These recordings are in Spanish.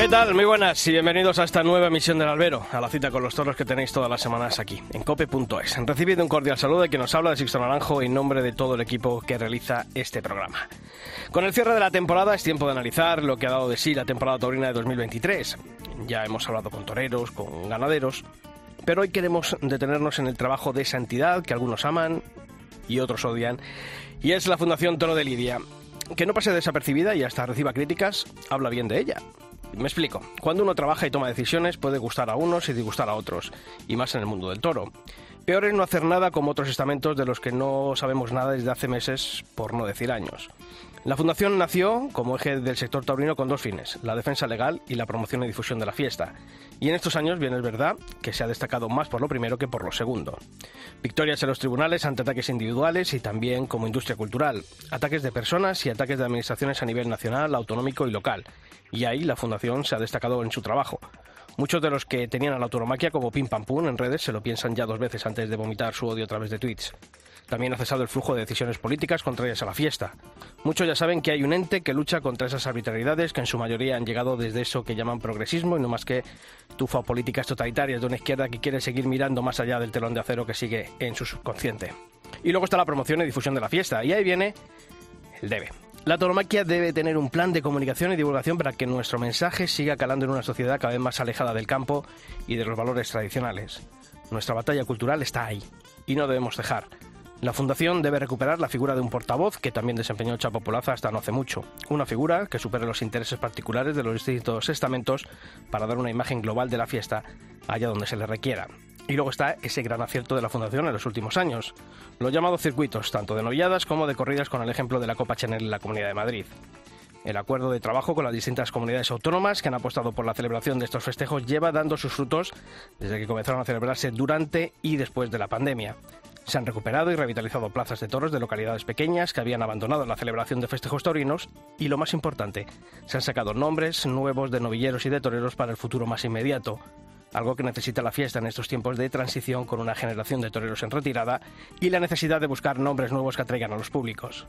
¿Qué tal? Muy buenas y bienvenidos a esta nueva emisión del Albero, a la cita con los toros que tenéis todas las semanas aquí, en cope.es. Recibido un cordial saludo de quien nos habla de Sixto Naranjo en nombre de todo el equipo que realiza este programa. Con el cierre de la temporada es tiempo de analizar lo que ha dado de sí la temporada taurina de 2023. Ya hemos hablado con toreros, con ganaderos, pero hoy queremos detenernos en el trabajo de esa entidad que algunos aman y otros odian, y es la Fundación Toro de Lidia. Que no pase desapercibida y hasta reciba críticas, habla bien de ella. Me explico. Cuando uno trabaja y toma decisiones puede gustar a unos y disgustar a otros, y más en el mundo del toro. Peor es no hacer nada como otros estamentos de los que no sabemos nada desde hace meses, por no decir años. La Fundación nació como eje del sector taurino con dos fines, la defensa legal y la promoción y difusión de la fiesta. Y en estos años, bien es verdad, que se ha destacado más por lo primero que por lo segundo. Victorias en los tribunales ante ataques individuales y también como industria cultural, ataques de personas y ataques de administraciones a nivel nacional, autonómico y local. Y ahí la Fundación se ha destacado en su trabajo. Muchos de los que tenían a la autoromaquia como Pim Pam Pum en redes se lo piensan ya dos veces antes de vomitar su odio a través de tweets. También ha cesado el flujo de decisiones políticas contrarias a la fiesta. Muchos ya saben que hay un ente que lucha contra esas arbitrariedades que en su mayoría han llegado desde eso que llaman progresismo y no más que tufa políticas totalitarias de una izquierda que quiere seguir mirando más allá del telón de acero que sigue en su subconsciente. Y luego está la promoción y difusión de la fiesta. Y ahí viene el debe. La tauromaquia debe tener un plan de comunicación y divulgación para que nuestro mensaje siga calando en una sociedad cada vez más alejada del campo y de los valores tradicionales. Nuestra batalla cultural está ahí y no debemos dejar. La Fundación debe recuperar la figura de un portavoz que también desempeñó Chapo Polaza hasta no hace mucho. Una figura que supere los intereses particulares de los distintos estamentos para dar una imagen global de la fiesta allá donde se le requiera. Y luego está ese gran acierto de la Fundación en los últimos años, los llamados circuitos, tanto de novilladas como de corridas con el ejemplo de la Copa Chanel en la Comunidad de Madrid. El acuerdo de trabajo con las distintas comunidades autónomas que han apostado por la celebración de estos festejos lleva dando sus frutos desde que comenzaron a celebrarse durante y después de la pandemia. Se han recuperado y revitalizado plazas de toros de localidades pequeñas que habían abandonado la celebración de festejos taurinos y, lo más importante, se han sacado nombres nuevos de novilleros y de toreros para el futuro más inmediato, algo que necesita la fiesta en estos tiempos de transición con una generación de toreros en retirada y la necesidad de buscar nombres nuevos que atraigan a los públicos.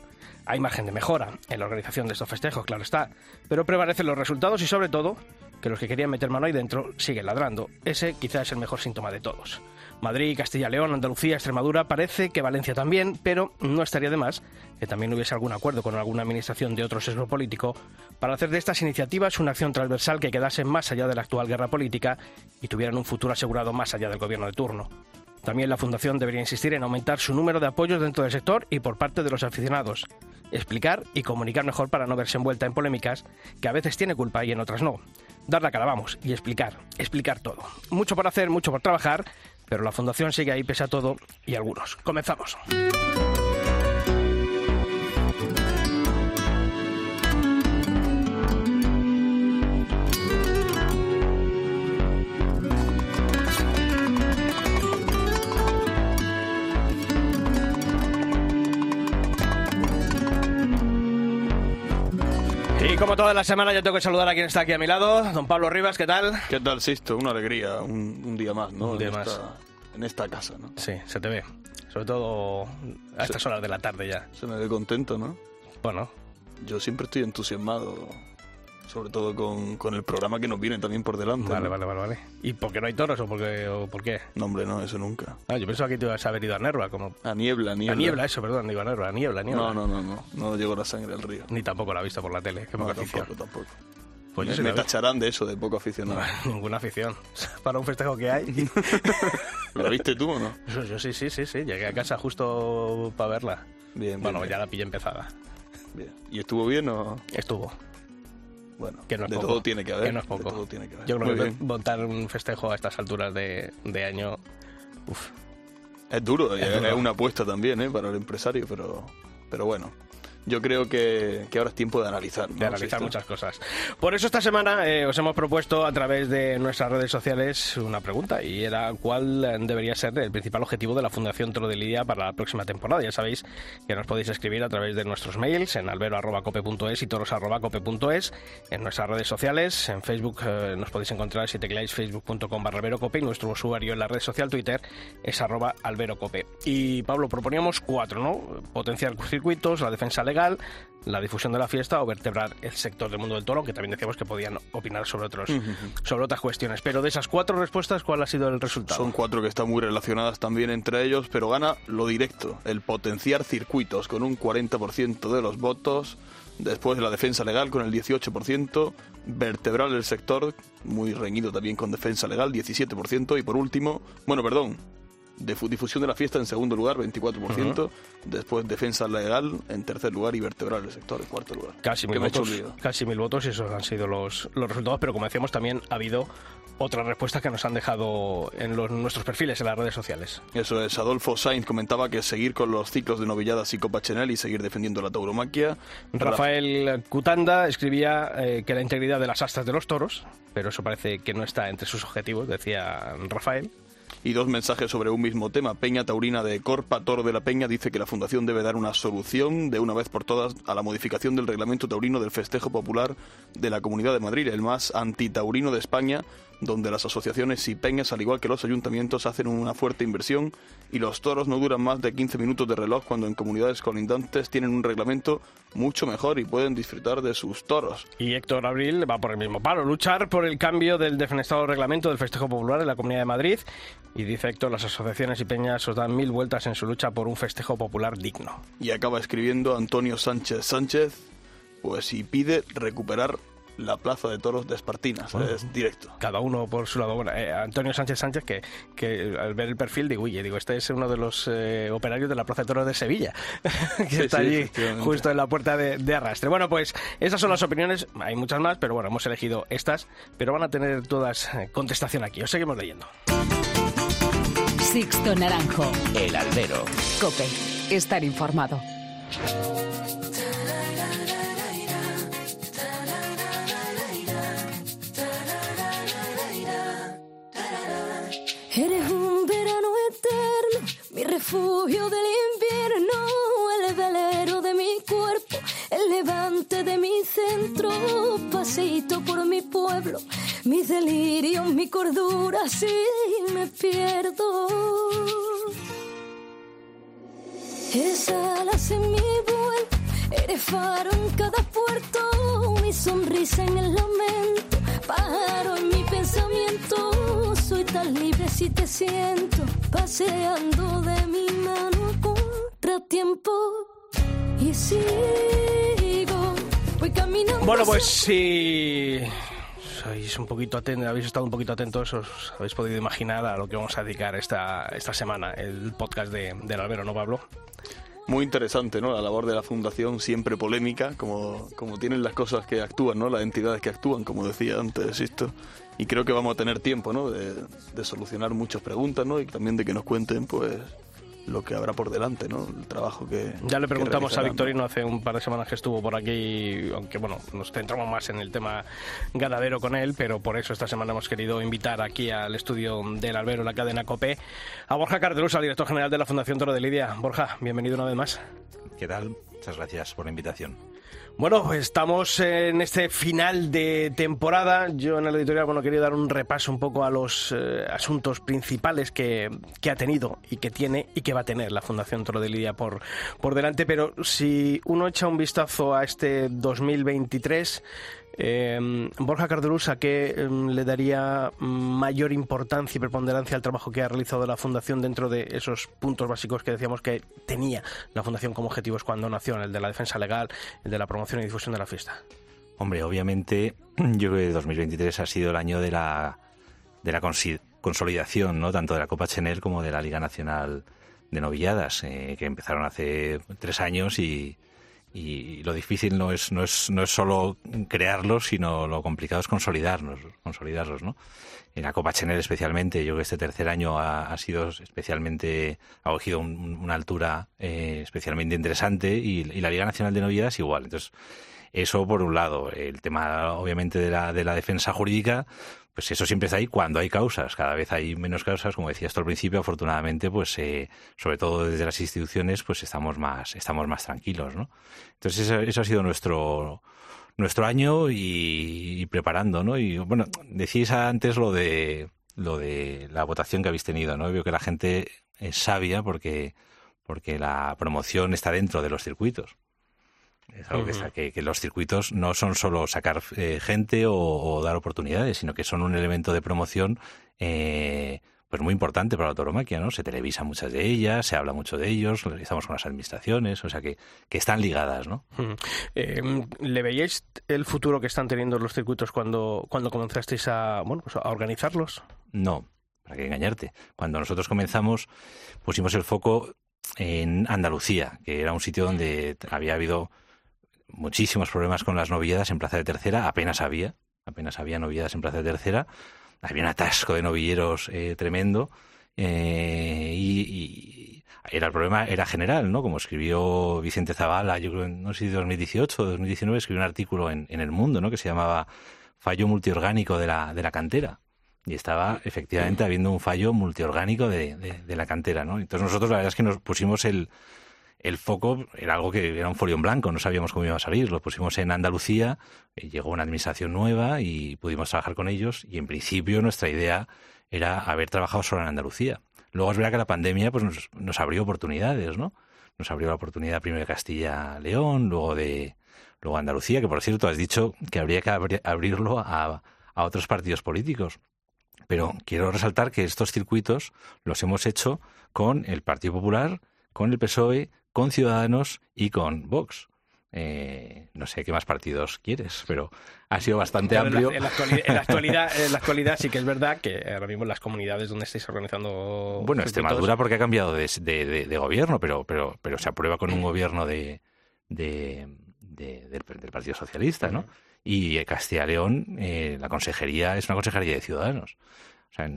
Hay margen de mejora en la organización de estos festejos, claro está, pero prevalecen los resultados y sobre todo que los que querían meter mano ahí dentro siguen ladrando. Ese quizás es el mejor síntoma de todos. Madrid, Castilla León, Andalucía, Extremadura, parece que Valencia también, pero no estaría de más que también hubiese algún acuerdo con alguna administración de otro sesgo político para hacer de estas iniciativas una acción transversal que quedase más allá de la actual guerra política y tuvieran un futuro asegurado más allá del gobierno de turno. También la Fundación debería insistir en aumentar su número de apoyos dentro del sector y por parte de los aficionados, explicar y comunicar mejor para no verse envuelta en polémicas que a veces tiene culpa y en otras no. Dar la cara, vamos, y explicar, explicar todo. Mucho por hacer, mucho por trabajar, pero la Fundación sigue ahí pese a todo y algunos. Comenzamos. Como toda la semana yo tengo que saludar a quien está aquí a mi lado, don Pablo Rivas, ¿qué tal? ¿Qué tal, Sisto? Una alegría, un, un día más, ¿no? Un día en más. Esta, en esta casa, ¿no? Sí, se te ve. Sobre todo a estas horas de la tarde ya. Se me ve contento, ¿no? Bueno, Yo siempre estoy entusiasmado, sobre todo con, con el programa que nos viene también por delante. vale, ¿no? vale, vale, vale. ¿Y por qué no hay toros o por qué? O por qué? No, hombre, no, eso nunca. Ah, yo pensaba que te ibas a haber ido a Nerva, como... A niebla, niebla. A niebla, eso, perdón, digo a Nerva, a niebla, niebla. No, no, no, no. No llegó la sangre al río. Ni tampoco la he visto por la tele, qué No, tampoco, tampoco. Pues yo me sí me la tacharán de eso, de poco aficionado. Ninguna afición. Para un festejo que hay. ¿Lo viste tú o no? Yo sí, sí, sí, sí. Llegué a casa justo para verla. Bien, bien. Bueno, bien, ya la pillé empezada. bien. ¿Y estuvo bien o...? Estuvo. Bueno, Que no es de poco. todo tiene que haber. Que no es poco. De todo tiene que haber. Yo creo Muy que montar un festejo a estas alturas de, de año... Uf, Es duro, es, duro. es una apuesta también, ¿eh? Para el empresario, pero, pero bueno. Yo creo que, que ahora es tiempo de analizar. ¿no? de analizar Sí, muchas cosas. Por eso esta semana eh, os hemos propuesto a través de nuestras redes sociales una pregunta y era cuál debería ser el principal objetivo de la Fundación Toro de Lidia para la próxima temporada. Ya sabéis que nos podéis escribir a través de nuestros mails en albero.cope.es y toros.cope.es, en nuestras redes sociales, en Facebook eh, nos podéis encontrar si tecleáis facebook.com barra alberocope y nuestro usuario en la red social Twitter es arroba alberocope. Y Pablo, proponíamos cuatro, ¿no? Potenciar circuitos, la defensa legal, la difusión de la fiesta o vertebrar el sector del mundo del toro, que también decíamos que podían opinar sobre otros sobre otras cuestiones. Pero de esas cuatro respuestas, ¿cuál ha sido el resultado? Son cuatro que están muy relacionadas también entre ellos, pero gana lo directo, el potenciar circuitos con un 40% de los votos, después la defensa legal con el 18%, vertebrar el sector, muy reñido también con defensa legal, 17%, y por último, bueno, perdón, difu- difusión de la fiesta en segundo lugar, 24%, después defensa legal en tercer lugar y vertebrar el sector en cuarto lugar. Casi mil votos, casi mil votos y esos han sido los, los resultados, pero como decíamos también ha habido otras respuestas que nos han dejado en los- nuestros perfiles en las redes sociales. Eso es, Adolfo Sainz comentaba que seguir con los ciclos de novilladas y Copa Chanel y seguir defendiendo la tauromaquia. Rafael Cutanda escribía eh, que la integridad de las astas de los toros, pero eso parece que no está entre sus objetivos, decía Rafael. Y dos mensajes sobre un mismo tema. Peña Taurina de Corpa, Toro de la Peña, dice que la Fundación debe dar una solución de una vez por todas a la modificación del reglamento taurino del festejo popular de la Comunidad de Madrid, el más antitaurino de España, donde las asociaciones y peñas, al igual que los ayuntamientos, hacen una fuerte inversión y los toros no duran más de 15 minutos de reloj cuando en comunidades colindantes tienen un reglamento mucho mejor y pueden disfrutar de sus toros. Y Héctor Abril va por el mismo palo, luchar por el cambio del defenestrado reglamento del festejo popular en la Comunidad de Madrid. Y dice Héctor, las asociaciones y peñas os dan mil vueltas en su lucha por un festejo popular digno. Y acaba escribiendo Antonio Sánchez Sánchez, pues y pide recuperar la plaza de toros de Espartinas. Es directo. cada uno por su lado. Bueno, eh, Antonio Sánchez Sánchez, que, que al ver el perfil digo, oye, digo, este es uno de los eh, operarios de la Plaza de Toros de Sevilla, que Sí, está sí, allí justo en la puerta de, de arrastre. Bueno, pues esas son las opiniones, hay muchas más, pero bueno, hemos elegido estas, pero van a tener todas eh, contestación aquí. Os seguimos leyendo. Sixto Naranjo. El albero. Cope. Estar informado. Eres un verano eterno, mi refugio del invierno, el velero de mi cuerpo, el levante de mi centro, pasito por mi pueblo, mis delirios, mi cordura, si me pierdo. Eres alas en mi vuelo, eres faro en cada puerto, mi sonrisa en el lamento, pájaro en mi pensamiento. Soy tan libre si te siento, paseando de mi mano contratiempo. Y sigo, voy caminando. Bueno, pues si sois un poquito atentos, habéis estado un poquito atentos, os habéis podido imaginar a lo que vamos a dedicar esta, esta semana, el podcast de, del albero, ¿no, Pablo? Muy interesante, ¿no? La labor de la Fundación, siempre polémica, como, como tienen las cosas que actúan, ¿no? Las entidades que actúan, como decía antes esto. Y creo que vamos a tener tiempo, ¿no? De, de solucionar muchas preguntas, ¿no? Y también de que nos cuenten, pues, lo que habrá por delante, ¿no? El trabajo que. Ya le preguntamos a. Victorino hace un par de semanas que estuvo por aquí, aunque bueno, nos centramos más en el tema ganadero con él, pero por eso esta semana hemos querido invitar aquí al estudio del albero, la cadena COPE, a Borja Cardelusa, director general de la Fundación Toro de Lidia. Borja, bienvenido una vez más. ¿Qué tal? Muchas gracias por la invitación. Bueno, estamos en este final de temporada. Yo en el editorial bueno, quería dar un repaso un poco a los eh, asuntos principales que, que ha tenido y que tiene y que va a tener la Fundación Toro de Lidia por, por delante. Pero si uno echa un vistazo a este 2023, eh, Borja Cardelusa, ¿qué eh, le daría mayor importancia y preponderancia al trabajo que ha realizado la Fundación dentro de esos puntos básicos que decíamos que tenía la Fundación como objetivos cuando nació, el de la defensa legal, el de la promoción y difusión de la fiesta? Hombre, obviamente, yo creo que 2023 ha sido el año de la, de la consolidación, ¿no? Tanto de la Copa Chener como de la Liga Nacional de Novilladas, eh, que empezaron hace tres años y, y lo difícil no es, no es, no es solo crearlos, sino lo complicado es consolidarlos, consolidarlos, ¿no? En la Copa Chanel especialmente, yo creo que este tercer año ha, sido especialmente, ha cogido una altura eh, especialmente interesante y, la Liga Nacional de Novedades igual. Entonces, eso por un lado. El tema, obviamente, de la, de la defensa jurídica, pues eso siempre está ahí cuando hay causas. Cada vez hay menos causas, como decía esto al principio, afortunadamente, pues eh, sobre todo desde las instituciones, pues estamos más, estamos más tranquilos, ¿no? Entonces eso, ha sido nuestro nuestro año y, preparando, ¿no? Y bueno, decíais antes lo de lo de la votación que habéis tenido, ¿no? Veo que la gente es sabia porque porque la promoción está dentro de los circuitos. Es algo que, está, que, los circuitos no son solo sacar eh, gente o, dar oportunidades, sino que son un elemento de promoción eh, pues muy importante para la tauromaquia, ¿no? Se televisa muchas de ellas, se habla mucho de ellos, lo realizamos con las administraciones, o sea que, que están ligadas, ¿no? Em, ¿Le veíais el futuro que están teniendo los circuitos cuando, cuando comenzasteis a, bueno, pues a organizarlos? No, para que engañarte. Cuando nosotros comenzamos, pusimos el foco en Andalucía, que era un sitio donde había habido muchísimos problemas con las novilladas en Plaza de Tercera, apenas había, apenas había novilladas en Plaza de Tercera, había un atasco de novilleros eh, tremendo eh, y, era el problema era general, ¿no? Como escribió Vicente Zavala, yo creo, no sé si 2018 o 2019, escribió un artículo en, El Mundo, ¿no? Que se llamaba Fallo multiorgánico de la, de la cantera. Y estaba efectivamente habiendo un fallo multiorgánico de, de la cantera, ¿no? Entonces nosotros la verdad es que nos pusimos el, el foco era algo que era un folio en blanco, no sabíamos cómo iba a salir. Lo pusimos en Andalucía, eh, llegó una administración nueva y pudimos trabajar con ellos. Y en principio nuestra idea era haber trabajado solo en Andalucía. Luego es verdad que la pandemia pues, nos, abrió oportunidades, ¿no? Nos abrió la oportunidad primero de Castilla-León, luego de luego Andalucía, que por cierto has dicho que habría que abrirlo a, a otros partidos políticos. Pero quiero resaltar que estos circuitos los hemos hecho con el Partido Popular, con el PSOE, con Ciudadanos y con Vox. Eh, no sé qué más partidos quieres, pero ha sido bastante amplio. En la, actualidad, en la, actualidad, sí que es verdad que ahora mismo las comunidades donde estáis organizando. Bueno, Extremadura porque ha cambiado de, de, gobierno, pero, pero, pero se aprueba con un gobierno de, del, Partido Socialista, ¿no? Y Castilla León, eh, la consejería es una consejería de ciudadanos. O sea,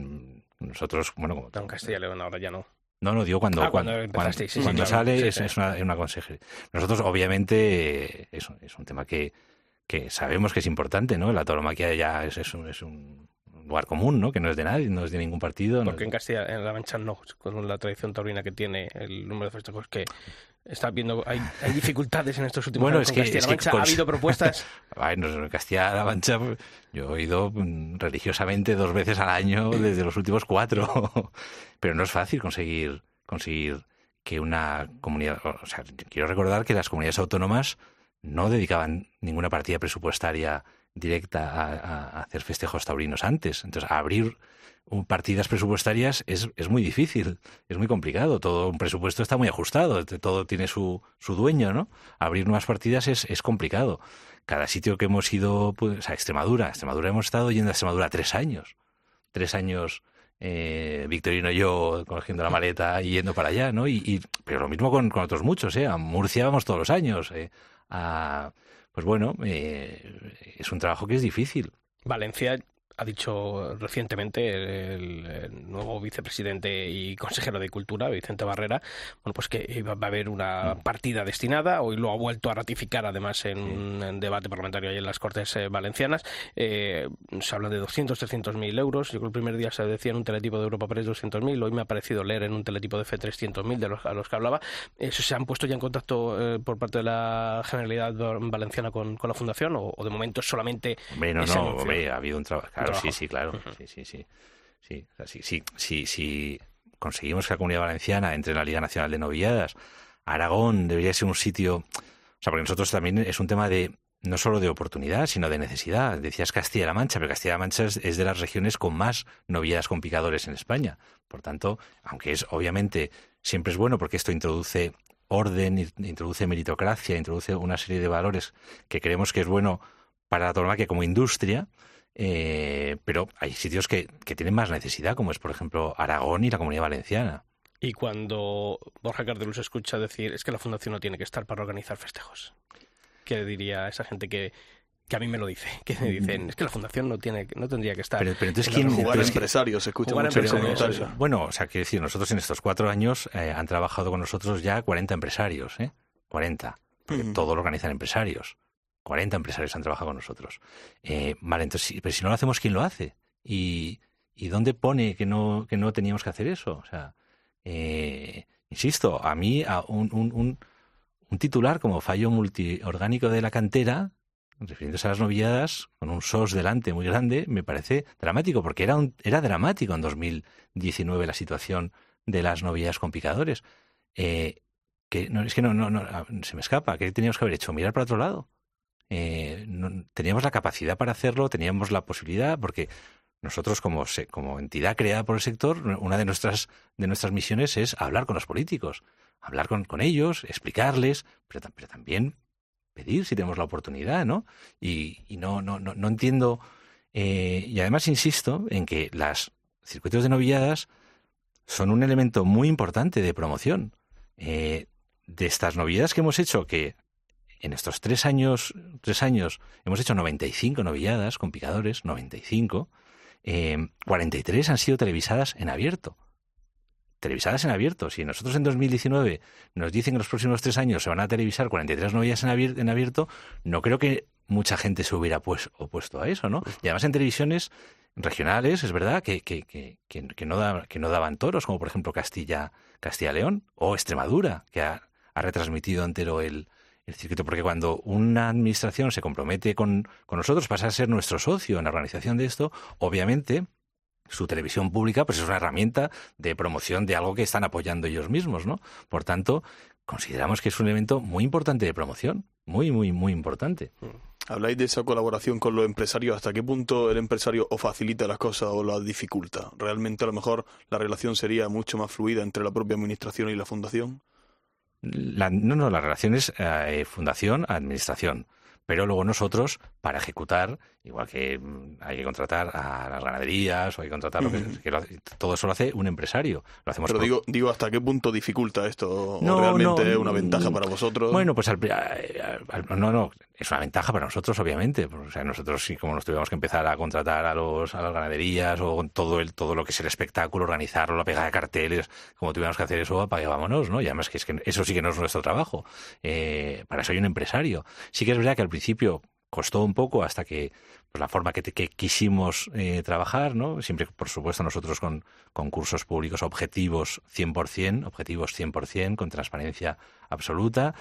nosotros, bueno, como. En Castilla León ahora ya no. No, no, digo cuando, ah, cuando, sale es, una, una, consejería. Nosotros, obviamente, es, es un tema que, que sabemos que es importante, ¿no? La tauromaquia ya es, es, un, es un lugar común, ¿no? Que no es de nadie, no es de ningún partido. Porque en Castilla, en La Mancha no, con la tradición taurina que tiene el número de festejos que está viendo, hay, hay dificultades en estos últimos bueno, años. Es que, Castilla-La Mancha ha habido propuestas. en Castilla-La Mancha yo he ido mm, religiosamente dos veces al año desde los últimos cuatro, pero no es fácil conseguir conseguir que una comunidad, o sea, quiero recordar que las comunidades autónomas no dedicaban ninguna partida presupuestaria directa a, hacer festejos taurinos antes. Entonces, abrir partidas presupuestarias es, es, muy difícil, es muy complicado. Todo un presupuesto está muy ajustado, todo tiene su, su dueño, ¿no? Abrir nuevas partidas es, es complicado. Cada sitio que hemos ido, pues, sea, Extremadura, Extremadura hemos estado yendo a Extremadura tres años. Tres años eh, Victorino y yo cogiendo la maleta y yendo para allá, ¿no? Y, pero lo mismo con, con, otros muchos, ¿eh? A Murcia vamos todos los años. ¿eh? A, pues bueno, eh, es un trabajo que es difícil. Valencia ha dicho recientemente el, nuevo vicepresidente y consejero de Cultura, Vicente Barrera, bueno, pues que va a haber una partida destinada, hoy lo ha vuelto a ratificar además en un debate parlamentario ahí en las Cortes eh, Valencianas, eh, se habla de 200, 300 mil euros, yo creo que el primer día se decía en un teletipo de Europa Press 200 mil, hoy me ha parecido leer en un teletipo de F 300 mil de los, a los que hablaba, ¿se han puesto ya en contacto eh, por parte de la Generalidad Valenciana con, la Fundación o, de momento solamente... Hombre, no, no, ha habido un trabajo sí, sí, claro. Sí, sí, sí. Sí, sí, sí, sí, conseguimos que la Comunidad Valenciana entre en la Liga Nacional de Novilladas, Aragón debería ser un sitio... O sea, porque nosotros también es un tema de no solo de oportunidad, sino de necesidad. Decías Castilla-La Mancha, pero Castilla-La Mancha es, de las regiones con más novilladas con picadores en España. Por tanto, aunque es obviamente siempre es bueno porque esto introduce orden, introduce meritocracia, introduce una serie de valores que creemos que es bueno para la tauromaquia como industria, eh, pero hay sitios que, que, tienen más necesidad, como es, por ejemplo, Aragón y la Comunidad Valenciana. Y cuando Borja Cardelus escucha decir es que la fundación no tiene que estar para organizar festejos, ¿qué diría a esa gente que, que a mí me lo dice? Que me dicen es que la fundación no tiene no tendría que estar. Pero, pero entonces, ¿quién, Jugar pero a es que- empresarios, se escucha mucho. Bueno, o sea, quiero decir, nosotros en estos cuatro años eh, han trabajado con nosotros ya 40 empresarios, ¿eh? 40. Porque Ujú. todo lo organizan empresarios. 40 empresarios han trabajado con nosotros. Eh, vale, entonces, pero si no lo hacemos, ¿quién lo hace? ¿Y, dónde pone que no, que no teníamos que hacer eso? O sea, eh, insisto, a mí a un, titular como fallo multiorgánico de la cantera, refiriéndose a las novilladas, con un SOS delante muy grande, me parece dramático, porque era, un, era dramático en 2019 la situación de las novilladas con picadores. Eh, que no, es que no, no, no, se me escapa. ¿Qué teníamos que haber hecho? Mirar para otro lado. Eh, teníamos la capacidad para hacerlo, teníamos la posibilidad, porque nosotros como, como entidad creada por el sector, una de nuestras, de nuestras misiones es hablar con los políticos, hablar con, ellos, explicarles, pero, ta- pero también pedir si tenemos la oportunidad, ¿no? Y, y no, no, no, no entiendo. eh, y además insisto en que las circuitos de novilladas son un elemento muy importante de promoción. Eh, de estas novilladas que hemos hecho, que en estos tres años, tres años hemos hecho 95 novilladas con picadores, 95, eh, 43 han sido televisadas en abierto. Televisadas en abierto. Si nosotros en 2019 nos dicen que en los próximos tres años se van a televisar 43 novilladas en abierto, en abierto no creo que mucha gente se hubiera pues, opuesto a eso, ¿no? Y además en televisiones regionales, es verdad, que, que, que, que, que no, da- que no daban toros, como por ejemplo Castilla, Castilla León o Extremadura, que ha, ha retransmitido entero el, el circuito, porque cuando una administración se compromete con, con nosotros, pasa a ser nuestro socio en la organización de esto, obviamente su televisión pública pues es una herramienta de promoción de algo que están apoyando ellos mismos, ¿no? Por tanto, consideramos que es un elemento muy importante de promoción, muy, muy, muy importante. Habláis de esa colaboración con los empresarios. ¿Hasta qué punto el empresario o facilita las cosas o las dificulta? ¿Realmente a lo mejor la relación sería mucho más fluida entre la propia administración y la fundación? La, no, no, la relación es eh, fundación, administración. Pero luego nosotros, para ejecutar, igual que mm, hay que contratar a las ganaderías o hay que contratar lo que, lo hace- todo eso lo hace un empresario. Lo hacemos Pero por- digo, digo, ¿hasta qué punto dificulta esto? No, ¿O realmente no, una ventaja para vosotros? Bueno, pues al, pri- al- al- no, no, es una ventaja para nosotros, obviamente. O sea, nosotros sí, como nos tuvimos que empezar a contratar a los a las ganaderías o con todo el todo lo que es el espectáculo, organizarlo, la pegada de carteles, como tuvimos que hacer eso, apague vámonos, ¿no? Y además que es que eso sí que no es nuestro trabajo. Eh, para eso hay un empresario. Sí que es verdad que al principio costó un poco hasta que pues, la forma que, te- que quisimos eh, trabajar, ¿no? Siempre, por supuesto, nosotros con concursos públicos objetivos 100%, objetivos 100%, con transparencia absoluta.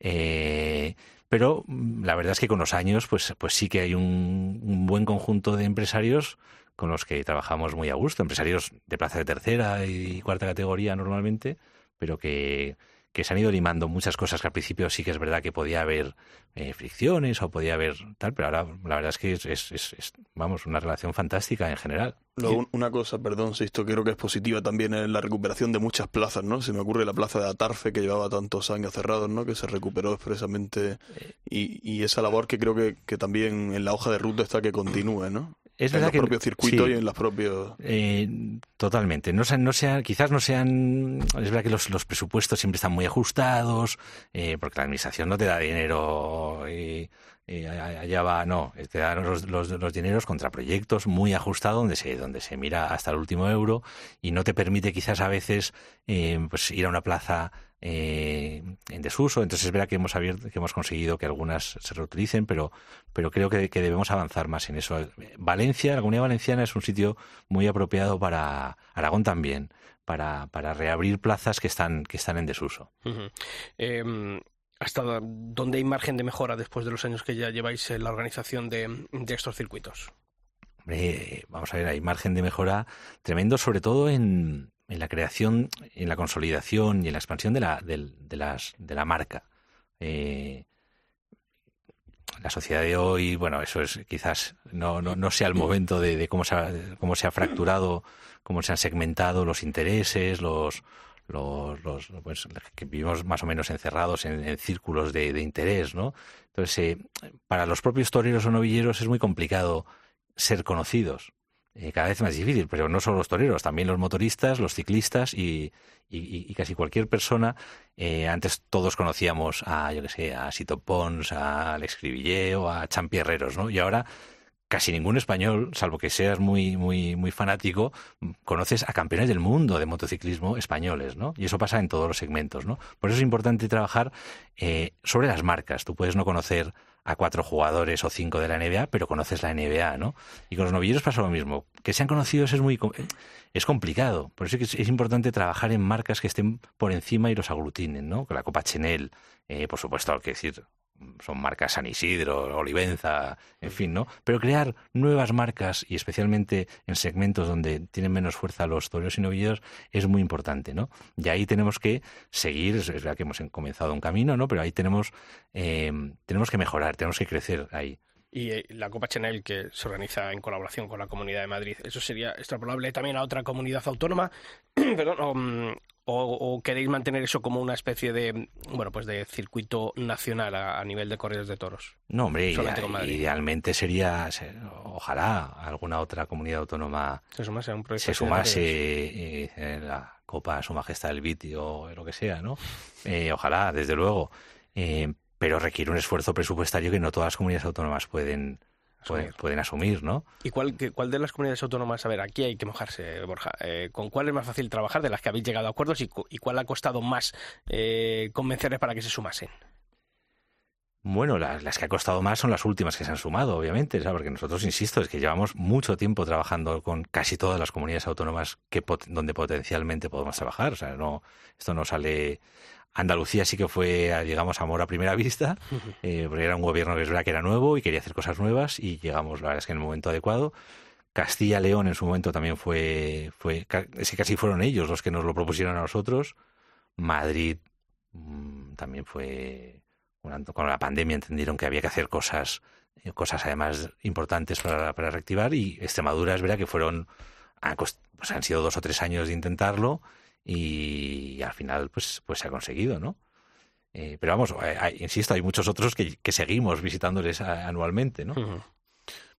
Eh, pero mm, la verdad es que con los años, pues, pues sí que hay un, un buen conjunto de empresarios con los que trabajamos muy a gusto, empresarios de plaza de tercera y cuarta categoría normalmente, pero que, que se han ido limando muchas cosas que al principio sí que es verdad que podía haber eh, fricciones o podía haber tal, pero ahora la verdad es que es, es- es- es, vamos, una relación fantástica en general. Luego, un- una cosa, perdón, si esto creo que es positiva también es la recuperación de muchas plazas, ¿no? Se me ocurre la plaza de Atarfe que llevaba tantos años cerrados, ¿no? Que se recuperó expresamente y, y esa labor que creo que, que también en la hoja de ruta está que continúe, ¿no? Es en verdad los que propios circuitos sí. y en los propios... Eh, totalmente. No sean, no sean, quizás no sean. Es verdad que los, los presupuestos siempre están muy ajustados, eh, porque la administración no te da dinero y, y allá va, no, te da los, los, los dineros contra proyectos muy ajustados donde se, donde se mira hasta el último euro y no te permite quizás a veces eh, pues ir a una plaza eh, en desuso. Entonces es verdad que hemos abierto, que hemos conseguido que algunas se reutilicen, pero, pero creo que, que debemos avanzar más en eso. Valencia, la comunidad valenciana es un sitio muy apropiado para Aragón también, para, para reabrir plazas que están, que están en desuso. Eh, ¿Hasta dónde hay margen de mejora después de los años que ya lleváis en la organización de, de estos circuitos? Vamos a ver, hay margen de mejora tremendo, sobre todo en, en la creación, en la consolidación y en la expansión de la, del- de, las, de la marca. Eh, la sociedad de hoy, bueno, eso es quizás no, no, no sea el momento de, de cómo, se ha, cómo se ha fracturado, cómo se han segmentado los intereses, los, los, los pues, que vivimos más o menos encerrados en, en círculos de, de interés, ¿no? Entonces, eh, para los propios toreros o novilleros es muy complicado ser conocidos. Eh, cada vez más difícil, pero no solo los toreros, también los motoristas, los ciclistas y, casi cualquier persona. Eh, antes todos conocíamos a, yo que sé, a Sito Pons, a Alex Cribillé o a Champi Herreros, ¿no? Y ahora casi ningún español, salvo que seas muy, muy, muy fanático, conoces a campeones del mundo de motociclismo españoles, ¿no? Y eso pasa en todos los segmentos, ¿no? Por eso es importante trabajar eh, sobre las marcas. Tú puedes no conocer a cuatro jugadores o cinco de la NBA, pero conoces la NBA, ¿no? Y con los novilleros pasa lo mismo. Que sean conocidos es muy es complicado. Por eso es, importante trabajar en marcas que estén por encima y los aglutinen, ¿no? Con la Copa Chanel, eh, por supuesto, hay que decir, son marcas San Isidro, Olivenza, en fin, ¿no? Pero crear nuevas marcas y especialmente en segmentos donde tienen menos fuerza los toreros y novilleros es muy importante, ¿no? Y ahí tenemos que seguir, es verdad que hemos comenzado un camino, ¿no? Pero ahí tenemos, eh, tenemos que mejorar, tenemos que crecer ahí. Y eh, la Copa Chanel, que se organiza en colaboración con la Comunidad de Madrid, ¿eso sería extrapolable también a otra comunidad autónoma? Perdón, o, queréis mantener eso como una especie de bueno pues de circuito nacional a, nivel de corridas de toros? No, hombre, idealmente sería, ojalá alguna otra comunidad autónoma se sumase a un proyecto. Se sumase eh, la Copa Su Majestad del Viti o lo que sea, ¿no? Eh, ojalá, desde luego. Eh, pero requiere un esfuerzo presupuestario que no todas las comunidades autónomas pueden pueden, asumir, ¿no? ¿Y cuál, cuál de las comunidades autónomas, a ver, aquí hay que mojarse, Borja, eh, ¿con cuál es más fácil trabajar de las que habéis llegado a acuerdos y, cuál ha costado más eh, convencerles para que se sumasen? Bueno, las, que ha costado más son las últimas que se han sumado, obviamente, ¿sabes? porque nosotros, insisto, es que llevamos mucho tiempo trabajando con casi todas las comunidades autónomas que donde potencialmente podemos trabajar. O sea, no, esto no sale Andalucía sí que fue, digamos, amor a primera vista, eh, porque era un gobierno que es verdad que era nuevo y quería hacer cosas nuevas y llegamos, la verdad es que en el momento adecuado. Castilla-León en su momento también fue, fue, es que casi fueron ellos los que nos lo propusieron a nosotros. Madrid mm, también fue, con la pandemia entendieron que había que hacer cosas, eh, cosas además importantes para, para reactivar y Extremadura es verdad que fueron, pues han sido dos o tres años de intentarlo y al final pues, pues se ha conseguido, ¿no? Eh, pero vamos, insisto, hay muchos otros que, que seguimos visitándoles anualmente, ¿no?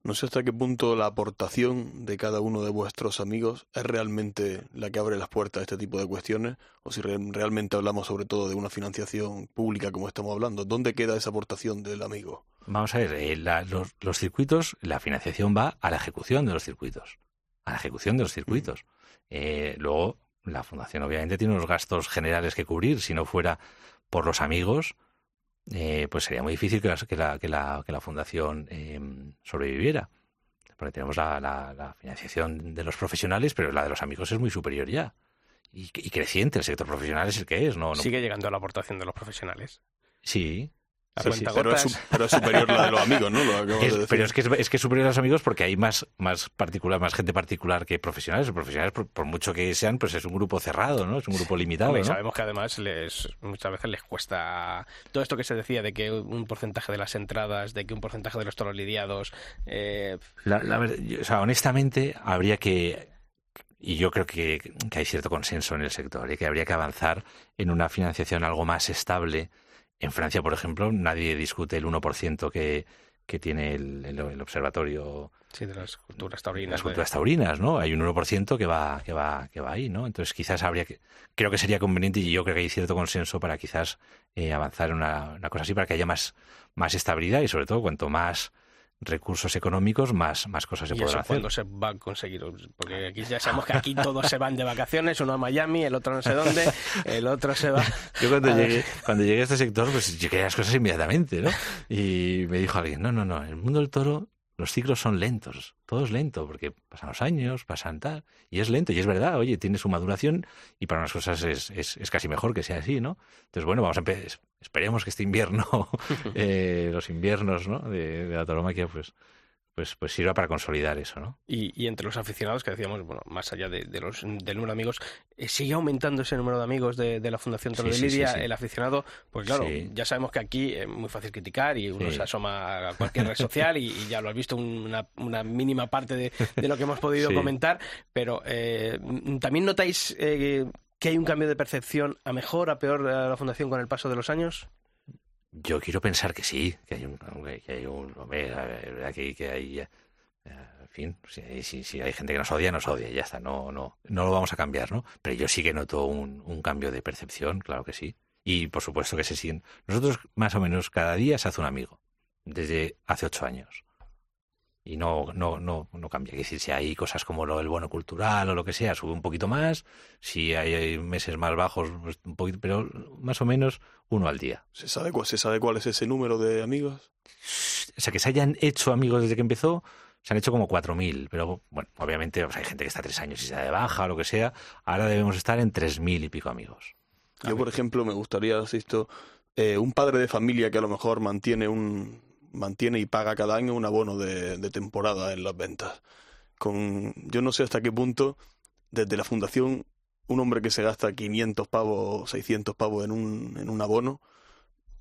No sé hasta qué punto la aportación de cada uno de vuestros amigos es realmente la que abre las puertas a este tipo de cuestiones, o si realmente hablamos sobre todo de una financiación pública como estamos hablando. ¿Dónde queda esa aportación del amigo? Vamos a ver, eh, los, los, circuitos, la financiación va a la ejecución de los circuitos, a la ejecución de los circuitos. Eh, luego, la fundación obviamente tiene unos gastos generales que cubrir. Si no fuera por los amigos, eh, pues sería muy difícil que la, que la, que la, que la fundación em, sobreviviera. Porque tenemos la, la, financiación de los profesionales, pero la de los amigos es muy superior ya. Y, y creciente, el sector profesional es el que es. ¿no? Sigue llegando a la aportación de los profesionales. Sí, pero, es, superior la de los amigos, ¿no? pero es que es, que es superior a los amigos porque hay más, más particular, más gente particular que profesionales. Los profesionales, por, mucho que sean, pues es un grupo cerrado, ¿no? Es un grupo limitado. Y sabemos que además les, muchas veces les cuesta todo esto que se decía de que un porcentaje de las entradas, de que un porcentaje de los toros lidiados. Eh... o sea, honestamente, habría que y yo creo que, que, hay cierto consenso en el sector y que habría que avanzar en una financiación algo más estable en Francia, por ejemplo, nadie discute el 1% que, que tiene el, el, observatorio. Sí, de las culturas taurinas. Las culturas taurinas, ¿no? Hay un 1% que va, que va, que va ahí, ¿no? Entonces quizás habría que, creo que sería conveniente y yo creo que hay cierto consenso para quizás eh, avanzar en una, una, cosa así para que haya más, más estabilidad y sobre todo cuanto más recursos económicos, más, más cosas se ¿Y podrán hacer. ¿Cuándo se va a conseguir? Porque aquí ya sabemos que aquí todos se van de vacaciones, uno a Miami, el otro no sé dónde, el otro se va. Yo cuando, llegué, cuando llegué a este sector, pues yo quería las cosas inmediatamente, ¿no? Y me dijo alguien, no, no, no, el mundo del toro los ciclos son lentos, todo es lento, porque pasan los años, pasan tal, y es lento, y es verdad, oye, tiene su maduración, y para unas cosas es, es, es casi mejor que sea así, ¿no? Entonces, bueno, vamos a esperemos que este invierno, eh, los inviernos, ¿no? De, la tauromaquia, pues pues, pues sirva para consolidar eso, ¿no? Y, y entre los aficionados que decíamos, bueno, más allá de, los, del número de amigos, eh, sigue aumentando ese número de amigos de, la Fundación Toro de Lidia, el aficionado, pues claro, ya sabemos que aquí es muy fácil criticar y uno se asoma a cualquier red social y, ya lo has visto una, una mínima parte de, lo que hemos podido comentar, pero eh, ¿también notáis eh, que hay un cambio de percepción a mejor, a peor de la Fundación con el paso de los años? Yo quiero pensar que sí, que hay un, que hay un, que, que hay En fin, si, si, si, hay gente que nos odia, nos odia, ya está, no, no, no lo vamos a cambiar, ¿no? Pero yo sí que noto un, un cambio de percepción, claro que sí. Y por supuesto que se siguen. Nosotros, más o menos, cada día se hace un amigo, desde hace ocho años. Y no, no, no, no cambia. Es decir, si hay cosas como lo del bono cultural o lo que sea, sube un poquito más. Si hay meses más bajos, pues un poquito, pero más o menos uno al día. ¿Se sabe, cuál, ¿Se sabe cuál es ese número de amigos? O sea, que se hayan hecho amigos desde que empezó, se han hecho como 4.000, pero bueno, obviamente hay gente que está tres años y se da de baja o lo que sea. Ahora debemos estar en 3.000 y pico amigos. Yo, por ejemplo, me gustaría, asisto, eh, un padre de familia que a lo mejor mantiene un mantiene y paga cada año un abono de, temporada en las ventas. Con, yo no sé hasta qué punto, desde la fundación, un hombre que se gasta 500 pavos, 600 pavos en un, en un abono,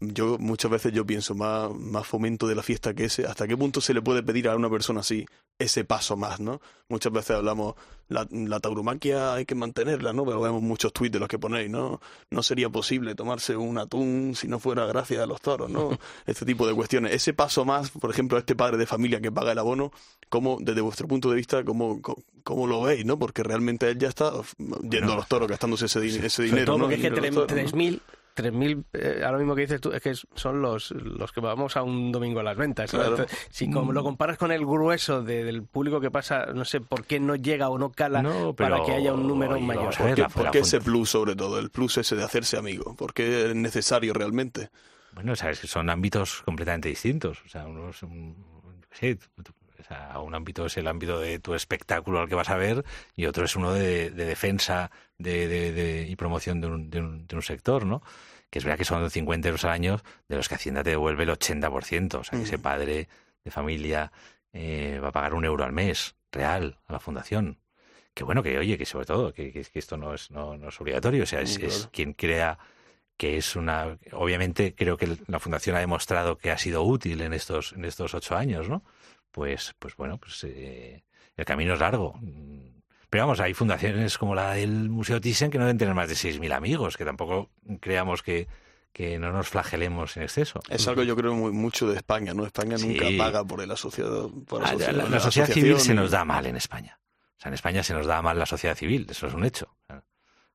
yo muchas veces yo pienso más, más fomento de la fiesta que ese. ¿Hasta qué punto se le puede pedir a una persona así ese paso más, no? Muchas veces hablamos, la, la tauromaquia hay que mantenerla, ¿no? Pero vemos muchos tweets de los que ponéis, ¿no? No sería posible tomarse un atún si no fuera gracias a los toros, ¿no? Este tipo de cuestiones. Ese paso más, por ejemplo, este padre de familia que paga el abono, ¿cómo, desde vuestro punto de vista, cómo, cómo, lo veis, no? Porque realmente él ya está yendo bueno, a los toros, gastándose ese, ese dinero, ¿no? Porque es que 3.000 3.000, eh, ahora mismo que dices tú, es que son los, los que vamos a un domingo a las ventas. Claro. Si como lo comparas con el grueso de, del público que pasa, no sé por qué no llega o no cala no, pero, para que haya un número oye, mayor. ¿Por qué, por qué ese plus sobre todo? El plus ese de hacerse amigo. ¿Por qué es necesario realmente? Bueno, sabes que son ámbitos completamente distintos. O sea, uno es un, yo o sea, un ámbito es el ámbito de tu espectáculo al que vas a ver y otro es uno de, de defensa de, de- de- y promoción de un, de, un, de un sector, ¿no? Que es verdad que son 50 euros al año de los que Hacienda te devuelve el 80%. O sea, que ese Mm. padre de familia eh, va a pagar un euro al mes, real, a la fundación. Que bueno, que oye, que sobre todo, que, que- que esto no es, no, no es obligatorio. O sea, es, es quien crea que es una obviamente creo que la fundación ha demostrado que ha sido útil en estos en estos ocho años no pues pues bueno pues eh, el camino es largo Mm, pero vamos hay fundaciones como la del museo Thyssen que no deben tener más de 6.000 amigos que tampoco creamos que que no nos flagelemos en exceso Es algo yo creo muy, mucho de España, ¿no? España Sí. nunca paga por el asociado. Por Ah, asocia- la, la sociedad civil se nos da mal en España o sea en España se nos da mal la sociedad civil eso es un hecho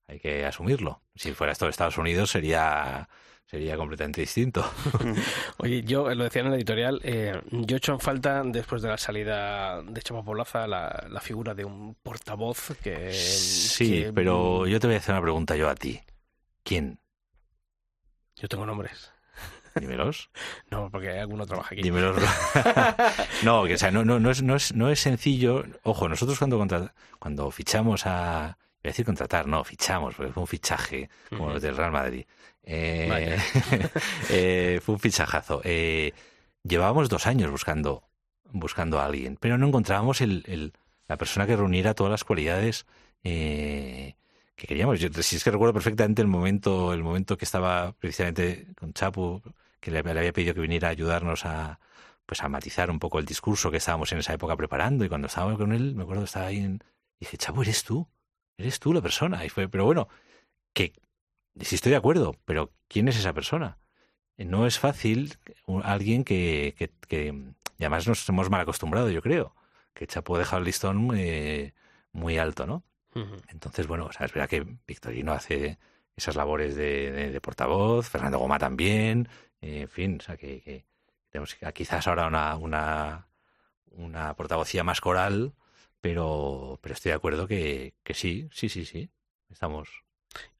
hay que asumirlo si fuera esto de Estados Unidos sería sería completamente distinto Oye, yo lo decía en el editorial, eh, yo he hecho en falta, después de la salida de Chapa Poblaza, la, la figura de un portavoz que... Sí, que- pero yo te voy a hacer una pregunta yo a ti. ¿Quién? Yo tengo nombres. Dímelos. No, porque alguno trabaja aquí. Dímelos. no, que, o sea, no, no, no, es, no, es, no es sencillo. Ojo, nosotros cuando, contra- cuando fichamos a... Voy a decir contratar, no, fichamos, porque fue un fichaje como Ujú. los del Real Madrid. Eh, eh, fue un fichajazo. Eh, llevábamos dos años buscando, buscando a alguien, pero no encontrábamos el, el- la persona que reuniera todas las cualidades que queríamos. Yo, si es que recuerdo perfectamente el momento, el momento que estaba precisamente con Chapu, que le, le había pedido que viniera a ayudarnos a pues a matizar un poco el discurso que estábamos en esa época preparando y cuando estábamos con él, me acuerdo estaba ahí en, y dije, Chapu, eres tú, eres tú la persona. Y fue, pero bueno, que sí estoy de acuerdo, pero ¿quién es esa persona? No es fácil alguien que, que, que- y además nos hemos mal acostumbrado, yo creo, que Chapo ha dejado el listón eh, muy alto, ¿no? Entonces, bueno, o sea, es verdad que Victorino hace esas labores de, de- de portavoz, Fernando Goma también, eh, en fin, o sea, que, que tenemos quizás ahora una, una, una portavocía más coral, pero, pero estoy de acuerdo que, que sí, sí, sí, sí, estamos...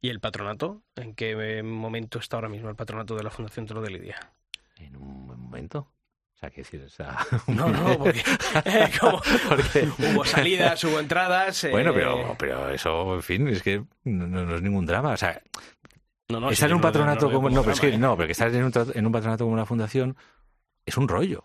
¿Y el patronato? ¿En qué momento está ahora mismo el patronato de la Fundación Toro de Lidia? En un buen momento. O sea, que decir, o sea... No, no, porque como porque- hubo salidas, hubo entradas... eh, Bueno, pero, pero eso, en fin, es que no, no es ningún drama. O sea, no, no, estar en un patronato no, como... No, pero es que ¿eh? no, estar en un, en un patronato como una fundación es un rollo.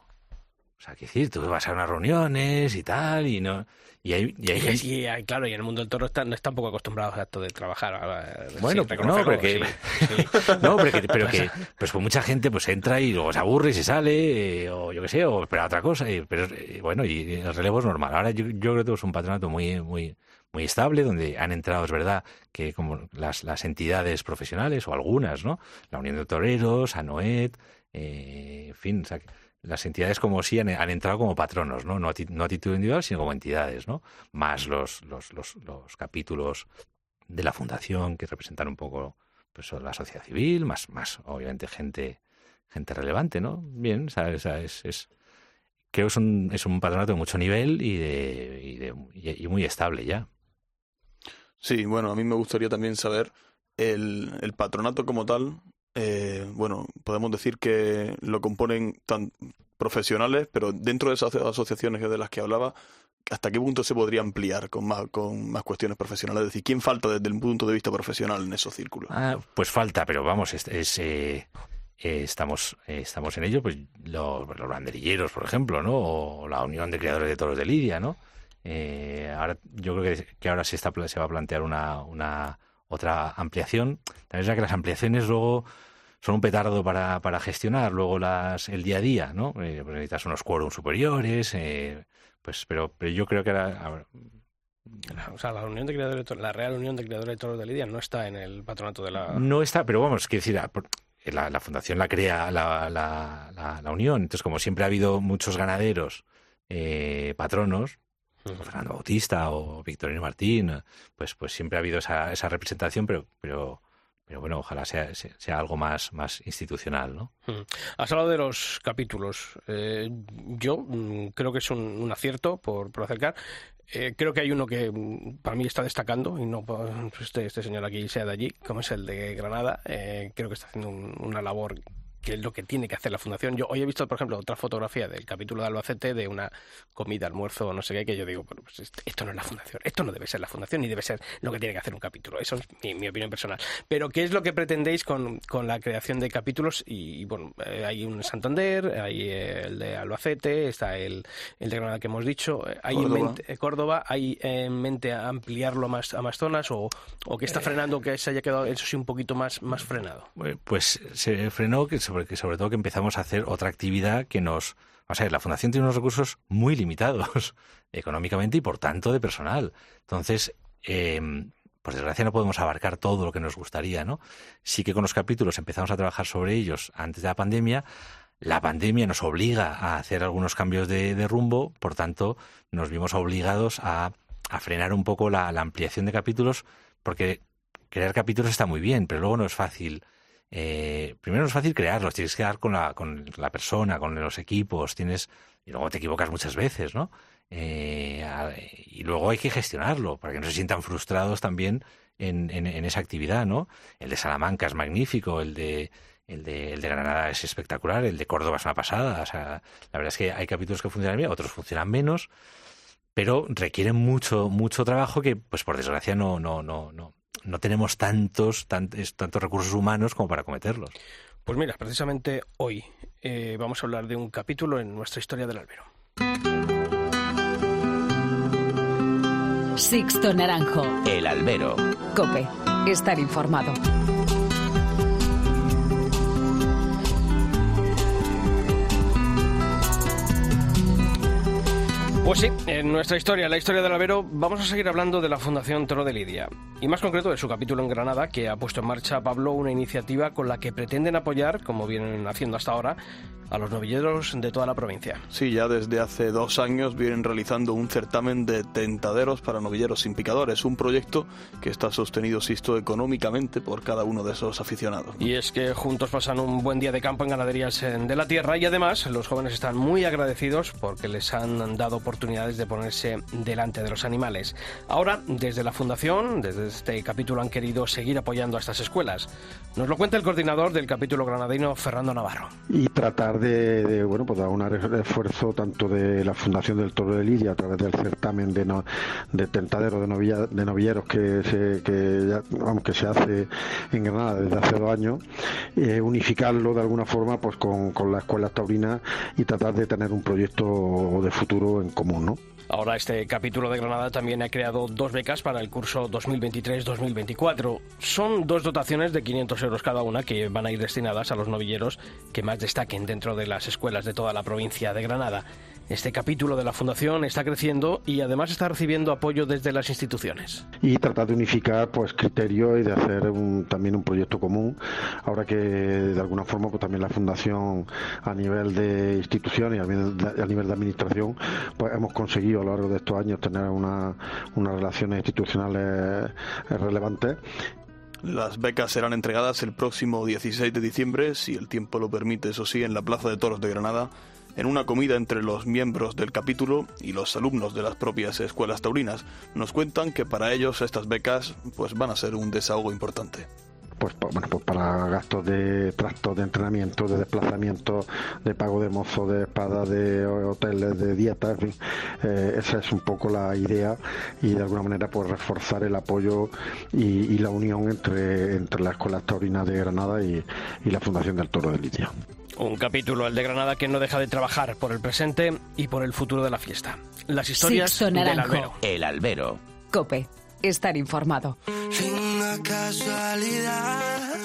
O sea, que decir, tú vas a unas reuniones y tal, y no... Y hay, y hay Y, claro, y en el mundo del toro están, no están poco acostumbrados a esto de trabajar. Bueno, no, pero que- sí, sí. No, pero que, pero que pues, pues mucha gente pues entra y luego se aburre y se sale, eh, o yo qué sé, o espera otra cosa. y- pero eh, bueno, y el relevo es normal. Ahora yo, yo creo que es un patronato muy, muy, muy estable, donde han entrado, es verdad, que como las, las entidades profesionales, o algunas, ¿no? La Unión de Toreros, ANOET, eh, en fin, o sea, que las entidades como sí han, entrado como patronos, ¿no? No a, título individual, sino como entidades, ¿no? Más los, los, los, los capítulos de la fundación que representan un poco pues la sociedad civil, más, más obviamente gente, gente relevante, ¿no? Bien, sea, es, es- creo que es un, es un patronato de mucho nivel y, de, y, de- y muy estable ya. Sí, bueno, a mí me gustaría también saber el, el patronato como tal. Eh, bueno, podemos decir que lo componen tan profesionales, pero dentro de esas asociaciones de las que hablaba, ¿hasta qué punto se podría ampliar con más, con más cuestiones profesionales? Es decir, ¿quién falta desde el punto de vista profesional en esos círculos? Ah, pues falta, pero vamos, es, es, eh, eh, estamos, eh, estamos en ello, pues los, banderilleros, por ejemplo, ¿no? O la Unión de Creadores de Toros de Lidia, ¿no? Eh, ahora, yo creo que, ahora se, está, se va a plantear una otra ampliación. También es verdad que las ampliaciones luego son un petardo para, para gestionar luego las, el día a día, ¿no? Eh, pues necesitas unos quórums superiores, eh, pues, pero, pero yo creo que ahora, O sea, la, Unión de Creadores la Real Unión de Creadores de Toros de Lidia no está en el patronato de la... No está, pero vamos, quiero decir, a- por- la, la fundación la crea la, la, la- Unión. Entonces, como siempre ha habido muchos ganaderos eh, patronos. Fernando Bautista o Victorino Martín, pues, pues siempre ha habido esa, esa representación, pero, pero, pero bueno, ojalá sea, sea, algo más, más institucional, ¿no? Has hablado de los capítulos. Eh, yo mm, creo que es un, un acierto por, por acercar. Eh, creo que hay uno que mm, para mí está destacando, y no por este, este señor aquí sea de allí, como es el de Granada. Eh, creo que está haciendo un- una labor que es lo que tiene que hacer la fundación. Yo hoy he visto, por ejemplo, otra fotografía del capítulo de Albacete de una comida, almuerzo no sé qué, que yo digo, bueno, pues est- esto no es la fundación, esto no debe ser la fundación ni debe ser lo que tiene que hacer un capítulo. Eso es mi, mi opinión personal. Pero, ¿qué es lo que pretendéis con, con la creación de capítulos? Y, y, bueno, eh, hay un Santander, hay el de Albacete, está el, el de Granada que hemos dicho, eh, hay en Córdoba. mente, eh, Córdoba, ¿hay en mente ampliarlo a más, a más zonas o, o que está frenando que se haya quedado eso sí un poquito más, más frenado? Pues se frenó que sobre, sobre todo que empezamos a hacer otra actividad que nos... O sea, la Fundación tiene unos recursos muy limitados económicamente y por tanto de personal. Entonces, eh, por desgracia no podemos abarcar todo lo que nos gustaría, ¿no? Sí que con los capítulos empezamos a trabajar sobre ellos antes de la pandemia. La pandemia nos obliga a hacer algunos cambios de, rumbo, por tanto, nos vimos obligados a, frenar un poco la ampliación de capítulos, porque crear capítulos está muy bien, pero luego no es fácil. Eh, primero es fácil crearlos, tienes que dar con la, con la persona, con los equipos, tienes y luego te equivocas muchas veces, ¿no? Eh, y luego hay que gestionarlo para que no se sientan frustrados también en, en- en esa actividad, ¿no? El de Salamanca es magnífico, el de el de, el de Granada es espectacular, el de Córdoba es una pasada. O sea, la verdad es que hay capítulos que funcionan bien, otros funcionan menos, pero requieren mucho, mucho trabajo que, pues por desgracia, no, no, no, no, no tenemos tantos, tantos, tantos recursos humanos como para cometerlos. Pues mira, precisamente hoy eh, vamos a hablar de un capítulo en nuestra historia del albero. Sixto Naranjo. El albero. Cope. Estar informado. Pues sí, en nuestra historia, la historia del albero, vamos a seguir hablando de la Fundación Toro de Lidia. Y más concreto de su capítulo en Granada, que ha puesto en marcha Pablo una iniciativa con la que pretenden apoyar, como vienen haciendo hasta ahora, a los novilleros de toda la provincia. Sí, ya desde hace dos años vienen realizando un certamen de tentaderos para novilleros sin picadores, un proyecto que está sostenido, sisto, económicamente por cada uno de esos aficionados. Y es que juntos pasan un buen día de campo en ganaderías eh, de la tierra y además los jóvenes están muy agradecidos porque les han dado oportunidades de ponerse delante de los animales. Ahora, desde la Fundación, desde este capítulo han querido seguir apoyando a estas escuelas. Nos lo cuenta el coordinador del capítulo granadino, Fernando Navarro. y tratar de, de, bueno pues dar un esfuerzo tanto de la Fundación del Toro de Lidia a través del certamen de, no, de tentadero de, de novilleros que se, que ya, aunque se hace en Granada desde hace dos años eh, unificarlo de alguna forma pues con, con las escuelas taurinas y tratar de tener un proyecto de futuro en común Ahora este capítulo de Granada también ha creado dos becas para el curso 2023-2024. Son dos dotaciones de 500 euros cada una que van a ir destinadas a los novilleros que más destaquen dentro de las escuelas de toda la provincia de Granada. Este capítulo de la Fundación está creciendo y además está recibiendo apoyo desde las instituciones. Y tratar de unificar pues criterios y de hacer también un proyecto común. Ahora que de alguna forma pues también la Fundación a nivel de instituciones y a nivel de, a nivel de administración pues hemos conseguido a lo largo de estos años tener una, unas relaciones institucionales relevantes las becas serán entregadas el próximo 16 de diciembre, si el tiempo lo permite, eso sí, en la Plaza de Toros de Granada, en una comida entre los miembros del capítulo y los alumnos de las propias escuelas taurinas. Nos cuentan que para ellos estas becas pues van a ser un desahogo importante pues, bueno, pues para gastos de trastos de entrenamiento, de desplazamiento, de pago de mozo, de espada, de hoteles, de dieta, en fin, eh, esa es un poco la idea y de alguna manera pues reforzar el apoyo y, la unión entre, entre la Escuela Taurina de Granada y, y la Fundación del Toro de Lidia. Un capítulo, el de Granada, que no deja de trabajar por el presente y por el futuro de la fiesta. Las historias del albero. El albero. Cope. Estar informado. Sin una casualidad.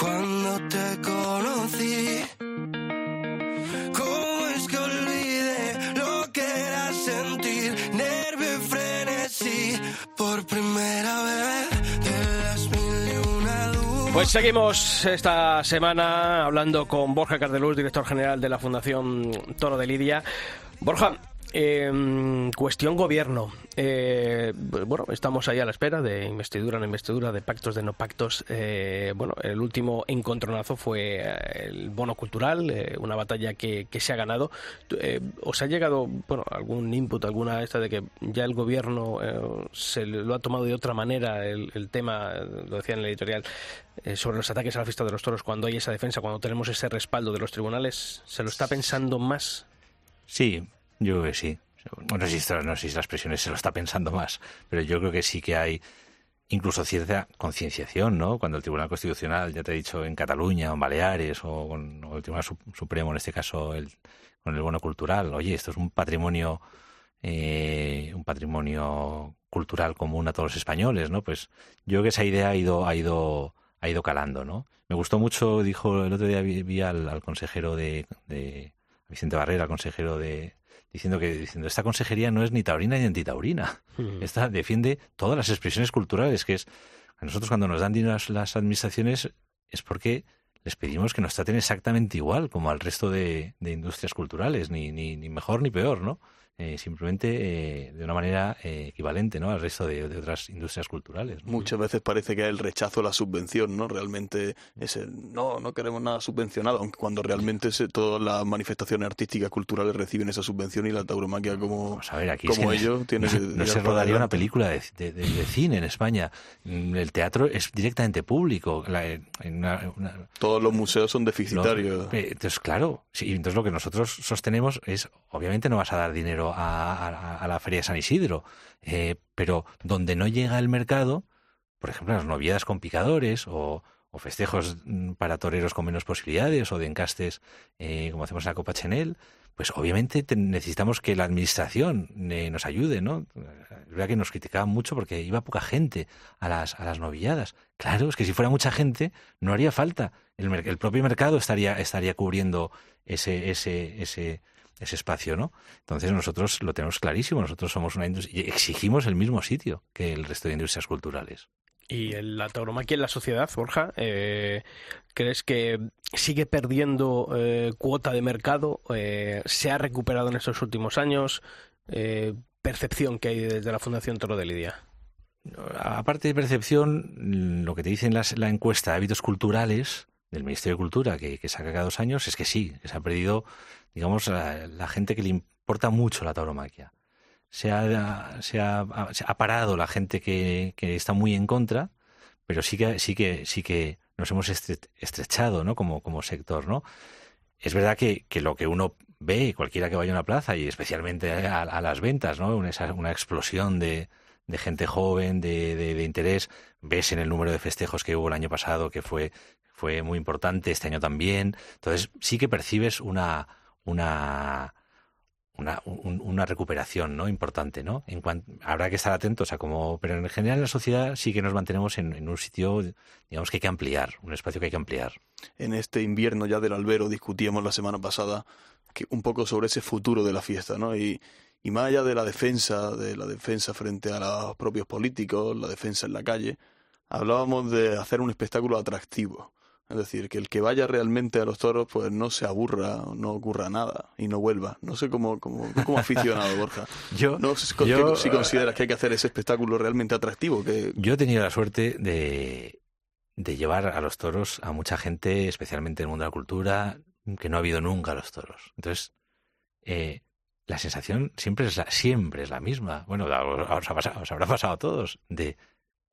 Cuando te conocí. ¿Cómo es que olvidé lo que era sentir nervio y frenesí por primera vez? Pues seguimos esta semana hablando con Borja Cardeluz, director general de la Fundación Toro de Lidia. Borja, eh, cuestión gobierno. Eh, bueno, estamos ahí a la espera de investidura, no investidura, de pactos, de no pactos. Eh, bueno, el último encontronazo fue eh, el bono cultural, eh, una batalla que, que, se ha ganado. ¿Os ha llegado bueno, algún input, alguna esta de que ya el gobierno se lo ha tomado de otra manera el, el tema, lo decía en el editorial, sobre los ataques a la fiesta de los toros cuando hay esa defensa, cuando tenemos ese respaldo de los tribunales? ¿Se lo está pensando más? Sí, yo creo que sí. No sé, si, no sé si las presiones se lo está pensando más, pero yo creo que sí que hay incluso cierta concienciación, ¿no? Cuando el Tribunal Constitucional, ya te he dicho, en Cataluña o en Baleares o, con, el Tribunal Supremo, en este caso, el, con el bono cultural, oye, esto es un patrimonio, eh, un patrimonio cultural común a todos los españoles, ¿no? Pues yo creo que esa idea ha ido, ha ido, ha ido calando, ¿no? Me gustó mucho, dijo el otro día vi, al, al, consejero de, de Vicente Barrera, consejero de, diciendo que diciendo esta consejería no es ni taurina ni antitaurina. Esta defiende todas las expresiones culturales, que es a nosotros cuando nos dan dinero las administraciones es porque les pedimos que nos traten exactamente igual como al resto de, de industrias culturales, ni, ni, ni mejor ni peor, ¿no? Eh, simplemente eh, de una manera eh, equivalente ¿no? al resto de, otras industrias culturales. Muchas veces parece que hay el rechazo a la subvención, ¿no? Realmente es no, no queremos nada subvencionado, aunque cuando realmente todas las manifestaciones artísticas culturales reciben esa subvención y la tauromaquia como, como ello tiene no, se rodaría una película de, cine en España. Mm, el teatro es directamente público. Todos los museos son deficitarios. entonces, claro, sí, entonces lo que nosotros sostenemos es, obviamente no vas a dar dinero a, la Feria de San Isidro, eh, pero donde no llega el mercado, por ejemplo, las noviedades con picadores o, festejos mm, para toreros con menos posibilidades o de encastes eh, como hacemos en la Copa Chenel, pues obviamente necesitamos que la administración eh, nos ayude, ¿no? Es verdad que nos criticaban mucho porque iba poca gente a las, a las novilladas. Claro, es que si fuera mucha gente no haría falta. El, el propio mercado estaría, estaría cubriendo ese, ese, ese, ese espacio, ¿no? Entonces nosotros lo tenemos clarísimo, nosotros somos una industria y exigimos el mismo sitio que el resto de industrias culturales. ¿Y la tauromaquia en la sociedad, Borja? Eh, ¿Crees que sigue perdiendo eh, cuota de mercado? Eh, ¿Se ha recuperado en estos últimos años? ¿Percepción que hay desde la Fundación Toro de Lidia? Aparte de percepción, lo que te dice en la encuesta de hábitos culturales del Ministerio de Cultura, que, que saca cada dos años, es que sí, que se ha perdido digamos, la, gente que le importa mucho la tauromaquia. Se ha, se ha, ha parado la gente que, que, está muy en contra, pero sí que, sí que, sí que nos hemos estrechado, ¿no? Como, como sector, ¿no? Es verdad que, que lo que uno ve, cualquiera que vaya a una plaza, y especialmente a, las ventas, ¿no? Una, una explosión de, de gente joven, de, de, de, interés. Ves en el número de festejos que hubo el año pasado, que fue, fue muy importante, este año también. Entonces, sí que percibes una, una, una, recuperación no importante no en habrá que estar atentos a cómo pero en general en la sociedad sí que nos mantenemos en, un sitio digamos que hay que ampliar un espacio que hay que ampliar. En este invierno ya del albero discutíamos la semana pasada un poco sobre ese futuro de la fiesta no y y más allá de la defensa de la defensa frente a los propios políticos la defensa en la calle hablábamos de hacer un espectáculo atractivo es decir, que el que vaya realmente a los toros, pues no se aburra, no ocurra nada y no vuelva. No sé cómo, cómo, cómo aficionado, Borja. yo, no sé si consideras que hay que hacer ese espectáculo realmente atractivo. Que... Yo he tenido la suerte de, de llevar a los toros a mucha gente, especialmente en el mundo de la cultura, que no ha habido nunca los toros. Entonces, eh, la sensación siempre es la, siempre es la misma. Bueno, os, os habrá pasado a todos, de,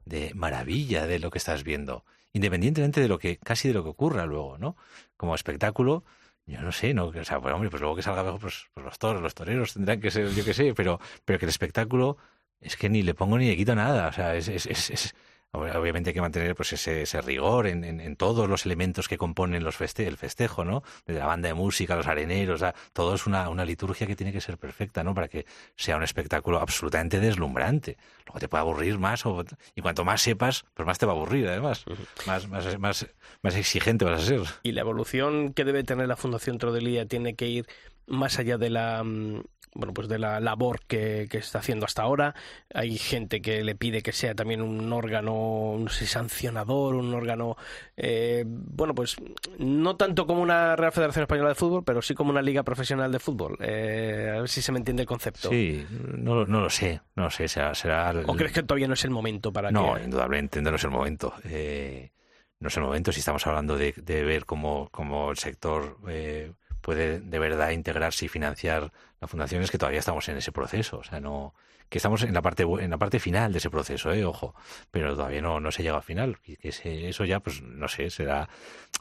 de maravilla de lo que estás viendo independientemente de lo que, casi de lo que ocurra luego, ¿no? Como espectáculo, yo no sé, ¿no? O sea, pues hombre, pues luego que salga pues, pues los toros, los toreros tendrán que ser, yo qué sé, pero, pero que el espectáculo es que ni le pongo ni le quito nada, o sea, es, es, es Obviamente hay que mantener pues ese, ese rigor en, en, todos los elementos que componen los feste el festejo, ¿no? Desde la banda de música, los areneros, todo es una, una liturgia que tiene que ser perfecta, ¿no? Para que sea un espectáculo absolutamente deslumbrante. Luego te puede aburrir más o, y cuanto más sepas, pues más te va a aburrir, además. Más, más, más, más exigente vas a ser. Y la evolución que debe tener la Fundación Trodelía tiene que ir más allá de la mm, bueno, pues de la labor que, que, está haciendo hasta ahora. Hay gente que le pide que sea también un órgano, no sé, sancionador, un órgano, eh, bueno, pues no tanto como una Real Federación Española de Fútbol, pero sí como una liga profesional de fútbol. Eh, a ver si se me entiende el concepto. Sí, no, no lo sé, no lo sé, será... será ¿O crees que todavía no es el momento para no, indudablemente no es el momento. Eh, no es el momento si estamos hablando de, de ver cómo, cómo el sector puede de verdad integrarse y financiar la fundación es que todavía estamos en ese proceso, o sea, no que estamos en la parte en la parte final de ese proceso, eh, ojo, pero todavía no, no se llega al final, y que eso ya pues no sé, será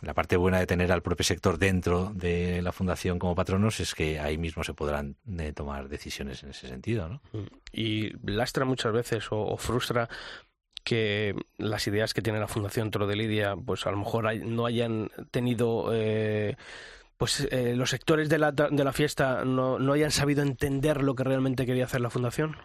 la parte buena de tener al propio sector dentro de la fundación como patronos es que ahí mismo se podrán eh, tomar decisiones en ese sentido, ¿no? Mm. Y lastra muchas veces o, frustra que las ideas que tiene la Fundación Toro de Lidia, pues a lo mejor no hayan tenido eh, pues eh, los sectores de la, de la fiesta no, no hayan sabido entender lo que realmente quería hacer la fundación?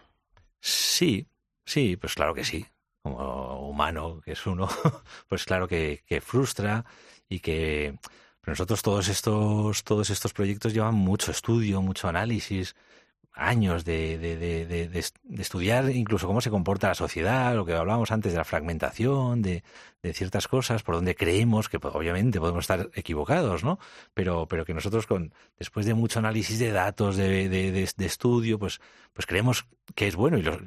Sí, sí, pues claro que sí. Como humano que es uno, pues claro que, que frustra y que nosotros todos estos, todos estos proyectos llevan mucho estudio, mucho análisis, años de, de, de, de, estudiar incluso cómo se comporta la sociedad, lo que hablábamos antes de la fragmentación, de, ciertas cosas, por donde creemos que pues, obviamente podemos estar equivocados, ¿no? Pero, pero que nosotros con, después de mucho análisis de datos, de, estudio, pues, pues creemos que es bueno y lo,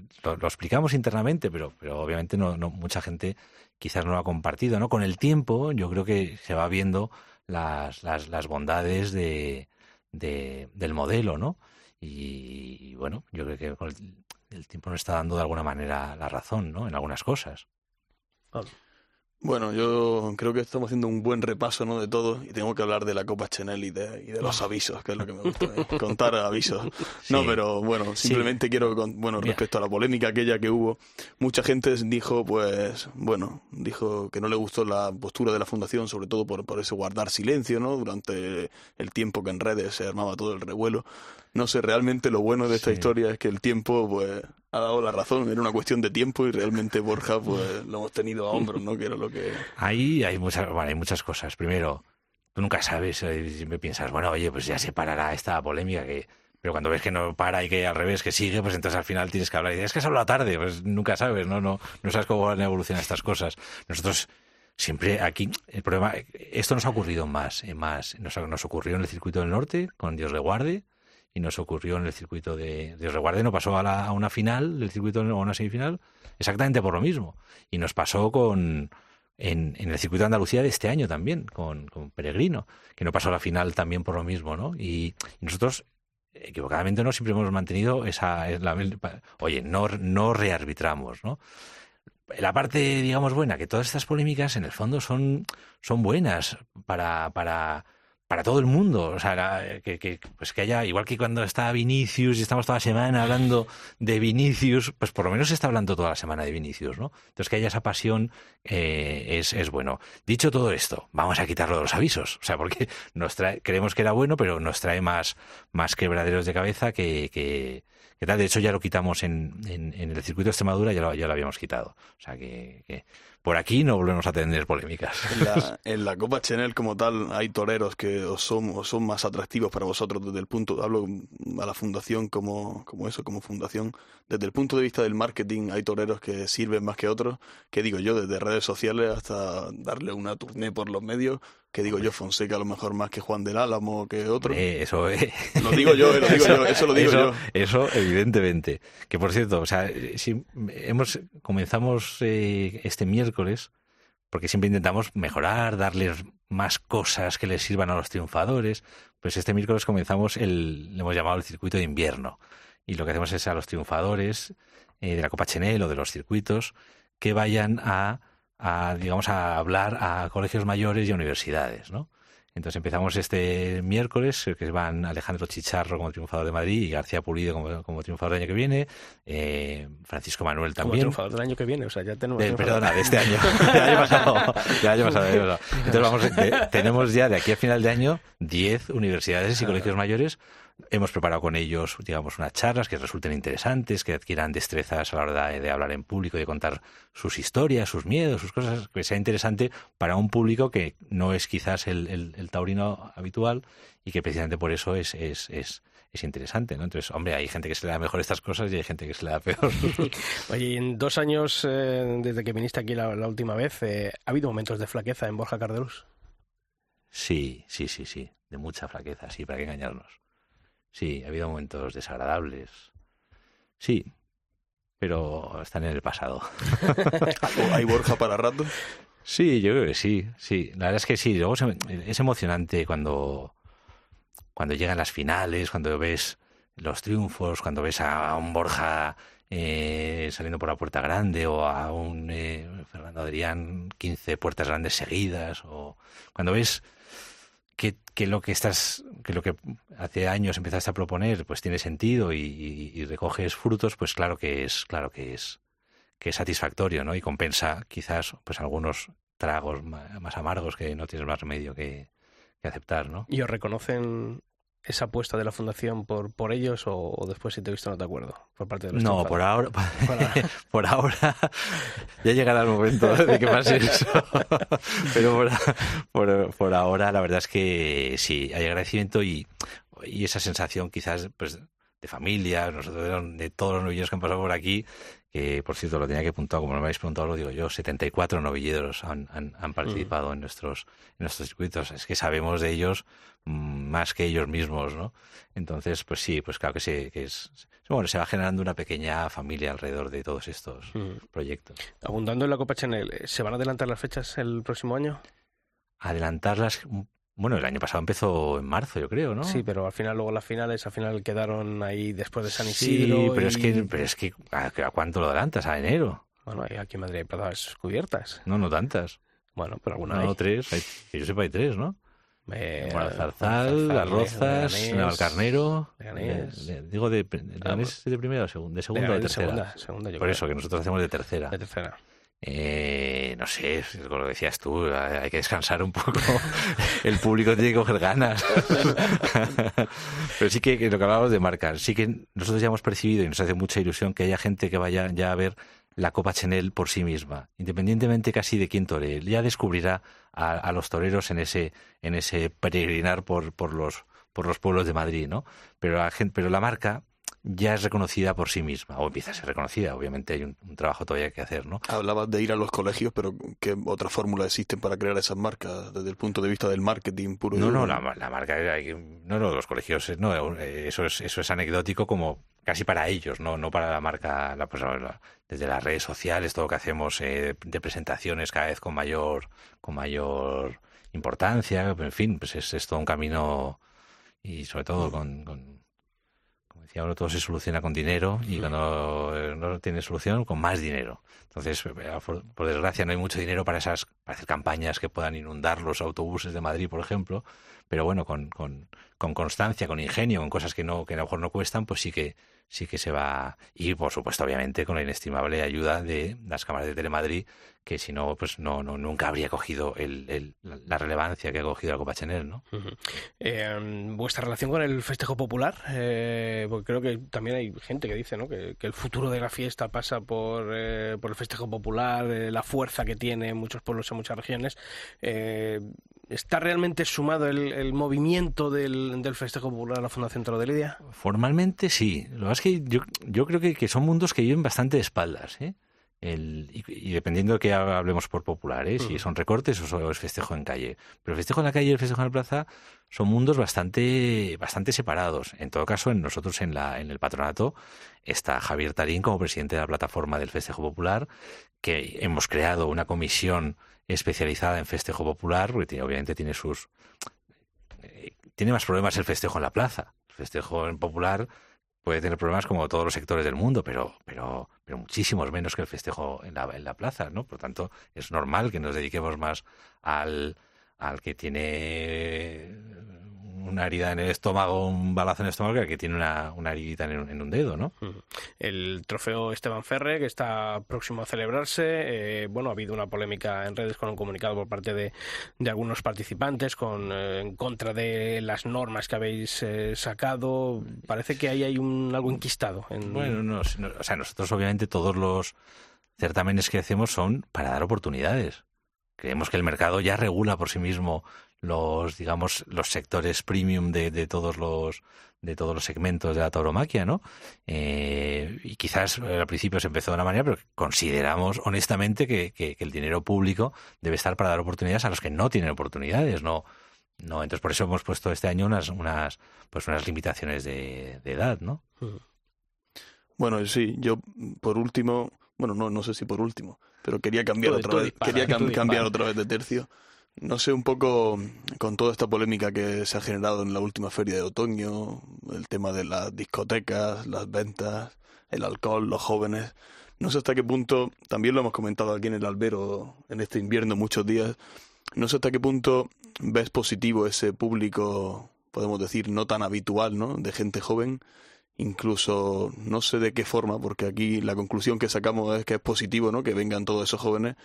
explicamos internamente, pero, pero obviamente no, no, mucha gente quizás no lo ha compartido, ¿no? Con el tiempo yo creo que se va viendo las, las, las bondades de, del modelo, ¿no? Y, bueno, yo creo que el, tiempo nos está dando de alguna manera la razón, ¿no? En algunas cosas. Bueno, yo creo que estamos haciendo un buen repaso ¿no? de todo y tengo que hablar de la Copa Chanel y de, y de los avisos, que es lo que me gusta, ¿eh? contar avisos. No, pero bueno, simplemente quiero, bueno, respecto a la polémica aquella que hubo, mucha gente dijo, pues, bueno, dijo que no le gustó la postura de la Fundación, sobre todo por, por ese guardar silencio, ¿no? Durante el tiempo que en redes se armaba todo el revuelo. No sé, realmente lo bueno de esta historia es que el tiempo, pues, ha dado la razón, era una cuestión de tiempo y realmente Borja pues lo hemos tenido a hombros, ¿no? Que era lo que... Ahí hay muchas, bueno, hay muchas cosas. Primero, tú nunca sabes, eh, siempre piensas, bueno, oye, pues ya se parará esta polémica que... Pero cuando ves que no para y que al revés, que sigue, pues entonces al final tienes que hablar. Y dices, es que se habla tarde, pues nunca sabes, ¿no? No, no sabes cómo van a evolucionar estas cosas. Nosotros siempre aquí, el problema, esto nos ha ocurrido más, más, nos, nos ocurrió en el circuito del norte, con Dios le guarde, y nos ocurrió en el circuito de, de Reguarde, no pasó a, la, a una final del circuito o a una semifinal exactamente por lo mismo. Y nos pasó con en, en, el circuito de Andalucía de este año también, con, con Peregrino, que no pasó a la final también por lo mismo, ¿no? Y, nosotros equivocadamente no siempre hemos mantenido esa oye no no rearbitramos no la parte digamos buena que todas estas polémicas en el fondo son son buenas para para para todo el mundo. O sea, que, pues que haya, igual que cuando está Vinicius y estamos toda la semana hablando de Vinicius, pues por lo menos se está hablando toda la semana de Vinicius, ¿no? Entonces que haya esa pasión eh, es, es bueno. Dicho todo esto, vamos a quitarlo de los avisos. O sea, porque nos trae, creemos que era bueno, pero nos trae más, más quebraderos de cabeza que, que, que tal. De hecho, ya lo quitamos en, en, en el circuito de Extremadura, ya lo, ya lo habíamos quitado. O sea, que, que por aquí no volvemos a tener polémicas. En la, en la Copa Chanel como tal hay toreros que os son, os son más atractivos para vosotros desde el punto, hablo a la fundación como, como eso, como fundación, desde el punto de vista del marketing hay toreros que sirven más que otros, que digo yo, desde redes sociales hasta darle una tournée por los medios, que digo yo, Fonseca a lo mejor más que Juan del Álamo que otro. Eh, eso eh. Lo digo yo, lo digo eso, yo, eso lo digo eso, yo. Eso, evidentemente. Que por cierto, o sea, si hemos comenzamos eh, este miércoles porque siempre intentamos mejorar, darles más cosas que les sirvan a los triunfadores. Pues este miércoles comenzamos el, le hemos llamado el circuito de invierno. Y lo que hacemos es a los triunfadores eh, de la Copa Chenel o de los circuitos que vayan a, a, digamos, a hablar a colegios mayores y a universidades, ¿no? Entonces empezamos este miércoles, que van Alejandro Chicharro como triunfador de Madrid y García Pulido como, como triunfador del año que viene, eh, Francisco Manuel Como también. triunfador del año que viene, o sea, ya tenemos... Eh, perdona, de este año. del año pasado. Del año pasado, del año pasado. Entonces vamos, de- tenemos ya de aquí a final de año 10 universidades y colegios mayores. Hemos preparado con ellos, digamos, unas charlas que resulten interesantes, que adquieran destrezas a la hora de, de hablar en público, de contar sus historias, sus miedos, sus cosas, que sea interesante para un público que no es quizás el, el- el taurino habitual y que precisamente por eso es, es, es, es interesante, ¿no? Entonces, hombre, hay gente que se le da mejor estas cosas y hay gente que se le da peor. Oye, en dos años eh, desde que viniste aquí la, la última vez, eh, ¿ha habido momentos de flaqueza en Borja Cardelus? Sí, sí, sí, sí. De mucha flaqueza, sí, para qué engañarnos. Sí, ha habido momentos desagradables. Sí, pero están en el pasado. ¿O ¿Hay Borja para rato? Sí, yo creo que sí, sí. La verdad es que sí. Luego se- es emocionante cuando, cuando llegan las finales, cuando ves los triunfos, cuando ves a un Borja eh, saliendo por la puerta grande o a un eh, Fernando Adrián 15 puertas grandes seguidas o cuando ves que, que lo que estás que lo que hace años empezaste a proponer pues tiene sentido y, y- y recoges frutos pues claro que es claro que es que es satisfactorio no y compensa quizás pues algunos tragos más amargos que no tienes más remedio que, que aceptar no ¿Y os reconocen esa apuesta de la fundación por, por ellos o, o después, si te he visto, no te acuerdo? Por parte de los no, por ahora, Para- por ahora ya llegará el momento de que pase eso. Pero por, por, por ahora la verdad es que sí, hay agradecimiento y, y esa sensación quizás pues de familia, nosotros de todos los novilleros que han pasado por aquí, que por cierto lo tenía que apuntar, como me habéis preguntado, lo digo yo, 74 novilleros han, han, han participado en nuestros en nuestros circuitos. Es que sabemos de ellos mm, más que ellos mismos, ¿no? Entonces, pues sí, pues claro que sí, que es bueno, se va generando una pequeña familia alrededor de todos estos Mm. proyectos. Abundando en la Copa Chanel, ¿eh? ¿se van a adelantar las fechas el próximo año? Adelantarlas, mm, bueno, el año pasado empezó en marzo, yo creo, ¿no? Sí, pero al final luego las finales, al final quedaron ahí después de San Sí, Isidro. pero y- es que, pero es que ¿a, cuánto lo adelantas? ¿A enero? Bueno, aquí en Madrid hay plazas cubiertas. No, no tantas. Bueno, pero alguna No, hay. tres. Hay- que yo sepa, hay tres, ¿no? Eh, Zarzal, Las Rozas, Leganés, Navalcarnero. Digo, de, Leganés de primera o segunda, de segunda o de tercera. Segunda, segunda, yo Por creo. eso, que nosotros hacemos de tercera. De tercera. Eh, no sé, con lo decías tú, hay que descansar un poco. El público tiene que coger ganas. Pero sí que, que lo que hablábamos de marcas, sí que nosotros ya hemos percibido y nos hace mucha ilusión que haya gente que vaya ya a ver la Copa Chanel por sí misma, independientemente casi de quién toree. Ya descubrirá a, a los toreros en ese, en ese peregrinar por, por los por los pueblos de Madrid, ¿no? Pero la gente, pero la marca ya es reconocida por sí misma, o empieza a ser reconocida. Obviamente hay un, un trabajo todavía que hacer, ¿no? Hablabas de ir a los colegios, pero ¿qué otras fórmulas existen para crear esas marcas desde el punto de vista del marketing puro? y No, no, la, la marca, no, no, los colegios, eh, no, eh, eso es, eso es anecdótico como casi para ellos, no, no para la marca, la, pues, la- desde las redes sociales, todo lo que hacemos eh, de presentaciones cada vez con mayor, con mayor importancia, en fin, pues es, es todo un camino y sobre todo con, con, decía uno, todo se soluciona con dinero y cuando eh, no tiene solución, con más dinero. Entonces, eh, por, desgracia, no hay mucho dinero para esas para hacer campañas que puedan inundar los autobuses de Madrid, por ejemplo. Pero bueno, con, con, con constancia, con ingenio, con cosas que no que a lo mejor no cuestan, pues sí que sí que se va. Y por supuesto, obviamente, con la inestimable ayuda de las cámaras de Telemadrid, que si no, pues no, no nunca habría cogido el, la relevancia que ha cogido la Copa Chanel, ¿no? Eh, Vuestra relación con el festejo popular, eh, porque creo que también hay gente que dice, ¿no? Que, el futuro de la fiesta pasa por, eh, por el festejo popular, la fuerza que tiene en muchos pueblos, en muchas regiones. ¿Está realmente sumado el, movimiento del, del, festejo popular a la Fundación Toro de Lidia? Formalmente sí. Lo que es que yo, yo creo que, que, son mundos que viven bastante de espaldas. ¿eh? El, y, dependiendo de que hablemos por popular, ¿eh? si son recortes o es festejo en calle. Pero el festejo en la calle y el festejo en la plaza son mundos bastante, bastante separados. En todo caso, en nosotros en, la, en el patronato está Javier Tarín como presidente de la plataforma del Festejo Popular, que hemos creado una comisión especializada en festejo popular, porque obviamente tiene sus... Eh, tiene más problemas el festejo en la plaza. El festejo en popular puede tener problemas como todos los sectores del mundo, pero, pero, pero muchísimos menos que el festejo en la, en la plaza, ¿no? Por tanto, es normal que nos dediquemos más al, al que tiene una herida en el estómago, un balazo en el estómago, que que tiene una, una heridita en, un dedo, ¿no? El trofeo Esteban Ferre, que está próximo a celebrarse, eh, bueno, ha habido una polémica en redes con un comunicado por parte de, de algunos participantes con, eh, en contra de las normas que habéis eh, sacado. Parece que ahí hay un, algo enquistado. Bueno, no, o sea, nosotros obviamente todos los certámenes que hacemos son para dar oportunidades. Creemos que el mercado ya regula por sí mismo los digamos los sectores premium de, de todos los de todos los segmentos de la tauromaquia, ¿no? Eh, y quizás al principio se empezó de una manera, pero consideramos honestamente que, que, el dinero público debe estar para dar oportunidades a los que no tienen oportunidades, no no entonces por eso hemos puesto este año unas unas pues unas limitaciones de, de edad, ¿no? Bueno, sí, yo por último, bueno, no no sé si por último, pero quería cambiar otra vez, quería cambiar otra vez de tercio. No sé, un poco con toda esta polémica que se ha generado en la última feria de otoño, el tema de las discotecas, las ventas, el alcohol, los jóvenes. No sé hasta qué punto, también lo hemos comentado aquí en el albero en este invierno muchos días, no sé hasta qué punto ves positivo ese público, podemos decir, no tan habitual, ¿no? De gente joven. Incluso no sé de qué forma, porque aquí la conclusión que sacamos es que es positivo, ¿no? Que vengan todos esos jóvenes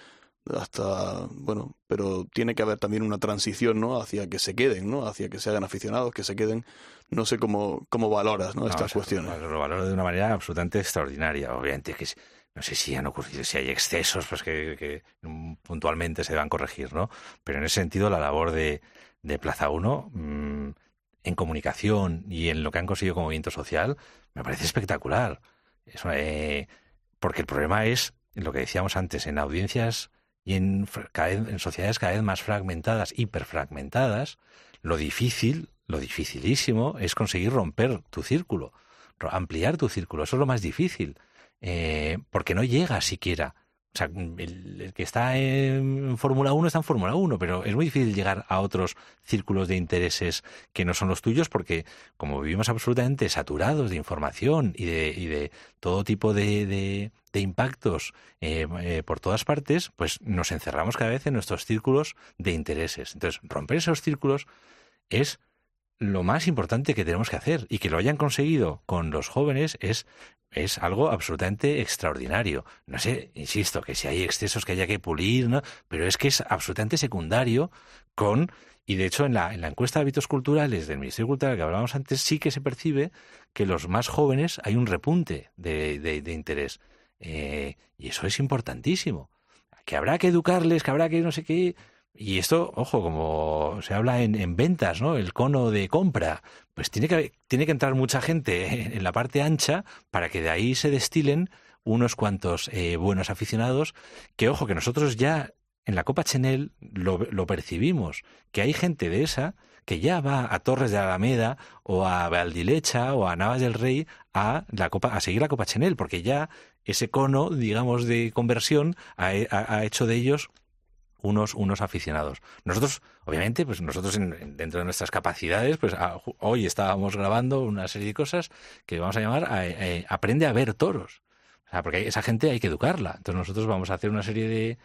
hasta bueno pero tiene que haber también una transición no hacia que se queden no hacia que se hagan aficionados que se queden. No sé cómo cómo valoras no, estas cuestiones. lo valoro de una manera absolutamente extraordinaria. Obviamente que no sé si han ocurrido si hay excesos pues que, que puntualmente se deban corregir no pero en ese sentido la labor de, de Plaza 1 mm, en comunicación y en lo que han conseguido como movimiento social me parece espectacular. Eh, porque el problema es lo que decíamos antes en audiencias y en, en sociedades cada vez más fragmentadas, hiperfragmentadas, lo difícil, lo dificilísimo es conseguir romper tu círculo, ampliar tu círculo. Eso es lo más difícil, eh, porque no llega siquiera o sea, el, que está en Fórmula 1 está en Fórmula 1, pero es muy difícil llegar a otros círculos de intereses que no son los tuyos porque como vivimos absolutamente saturados de información y de, y de todo tipo de, impactos eh, eh, por todas partes, pues nos encerramos cada vez en nuestros círculos de intereses. Entonces, romper esos círculos es lo más importante que tenemos que hacer y que lo hayan conseguido con los jóvenes es es algo absolutamente extraordinario. No sé, insisto, que si hay excesos que haya que pulir, ¿no? pero es que es absolutamente secundario con, y de hecho en la, en la encuesta de hábitos culturales del Ministerio Cultural que hablábamos antes, sí que se percibe que los más jóvenes hay un repunte de, de, interés. Eh, y eso es importantísimo. Que habrá que educarles, que habrá que no sé qué y esto, ojo, como se habla en, en, ventas, ¿no? El cono de compra, pues tiene que, tiene que entrar mucha gente en la parte ancha para que de ahí se destilen unos cuantos eh, buenos aficionados, que ojo, que nosotros ya en la Copa Chanel lo, lo, percibimos, que hay gente de esa que ya va a Torres de Alameda o a Valdilecha o a Navas del Rey a, la Copa, a seguir la Copa Chanel, porque ya ese cono, digamos, de conversión ha, ha hecho de ellos unos, unos aficionados. Nosotros, obviamente, pues nosotros en- dentro de nuestras capacidades, pues a- hoy estábamos grabando una serie de cosas que vamos a llamar a- eh, Aprende a ver toros. O sea, porque esa gente hay que educarla. Entonces nosotros vamos a hacer una serie de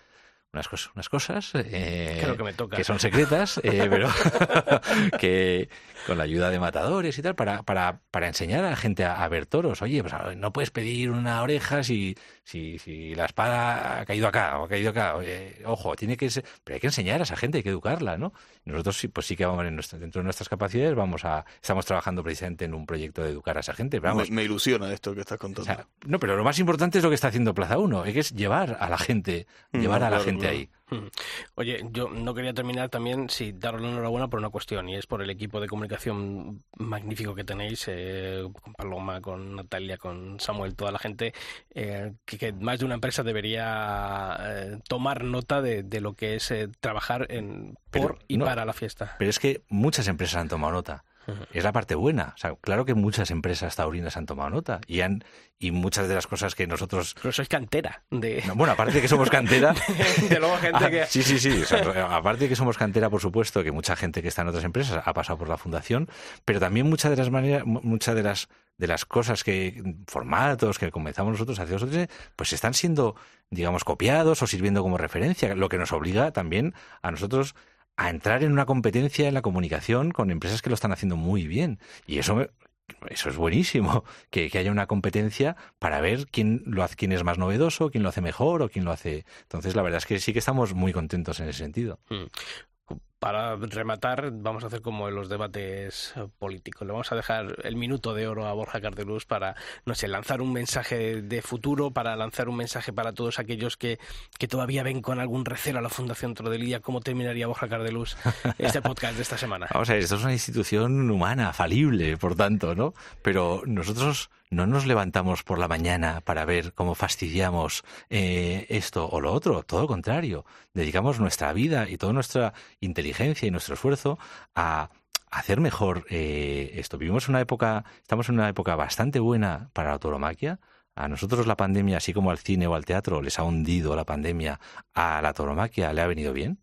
unas cosas, unas cosas eh, lo que me toca. que son secretas, eh, pero que con la ayuda de matadores y tal, para, para, para enseñar a la gente a, a ver toros. Oye, pues a- no puedes pedir una oreja si, si, si la espada ha caído acá o ha caído acá. Oye, ojo, tiene que ser, pero hay que enseñar a esa gente, hay que educarla, ¿no? Nosotros sí, pues sí que vamos en nuestra- dentro de nuestras capacidades, vamos a, estamos trabajando precisamente en un proyecto de educar a esa gente. Vamos, me, me ilusiona esto que estás o contando. sea, no, pero lo más importante es lo que está haciendo Plaza 1, que es llevar a la gente, Mm, llevar a la claro, gente claro. ahí. Mm. Oye, yo no quería terminar también si daros la enhorabuena por una cuestión, y es por el equipo de comunicación magnífico que tenéis, eh, con Paloma, con Natalia, con Samuel, toda la gente, eh, que, que más de una empresa debería eh, tomar nota de, de lo que es eh, trabajar en, Pero por y no- para la fiesta. Pero es que muchas empresas han tomado nota. Es la parte buena. O sea, claro que muchas empresas taurinas han tomado nota y han y muchas de las cosas que nosotros Pero sois cantera de, no, bueno, aparte de que somos cantera, de luego gente Ah, que... Sí, sí, sí. O sea, aparte de que somos cantera, por supuesto, que mucha gente que está en otras empresas ha pasado por la fundación, pero también muchas de las maneras, mu- muchas de las de las cosas que formatos que comenzamos nosotros hace dos o tres, pues están siendo, digamos, copiados o sirviendo como referencia, lo que nos obliga también a nosotros a entrar en una competencia en la comunicación con empresas que lo están haciendo muy bien. Y eso eso es buenísimo, que, que haya una competencia para ver quién lo hace, quién es más novedoso, quién lo hace mejor o quién lo hace. Entonces, la verdad es que sí que estamos muy contentos en ese sentido. Para rematar, vamos a hacer como en los debates eh, políticos. Le vamos a dejar el minuto de oro a Borja Cardeluz para, no sé, lanzar un mensaje de futuro, para lanzar un mensaje para todos aquellos que, que todavía ven con algún recelo a la Fundación Trodelidia. ¿Cómo terminaría Borja Cardeluz este podcast de esta semana? Vamos a ver, esto es una institución humana, falible, por tanto, ¿no? Pero nosotros no nos levantamos por la mañana para ver cómo fastidiamos eh, esto o lo otro, todo lo contrario. Dedicamos nuestra vida y toda nuestra inteligencia y nuestro esfuerzo a hacer mejor eh, esto. Vivimos una época, estamos en una época bastante buena para la tauromaquia. A nosotros la pandemia, así como al cine o al teatro, les ha hundido la pandemia, a la tauromaquia le ha venido bien.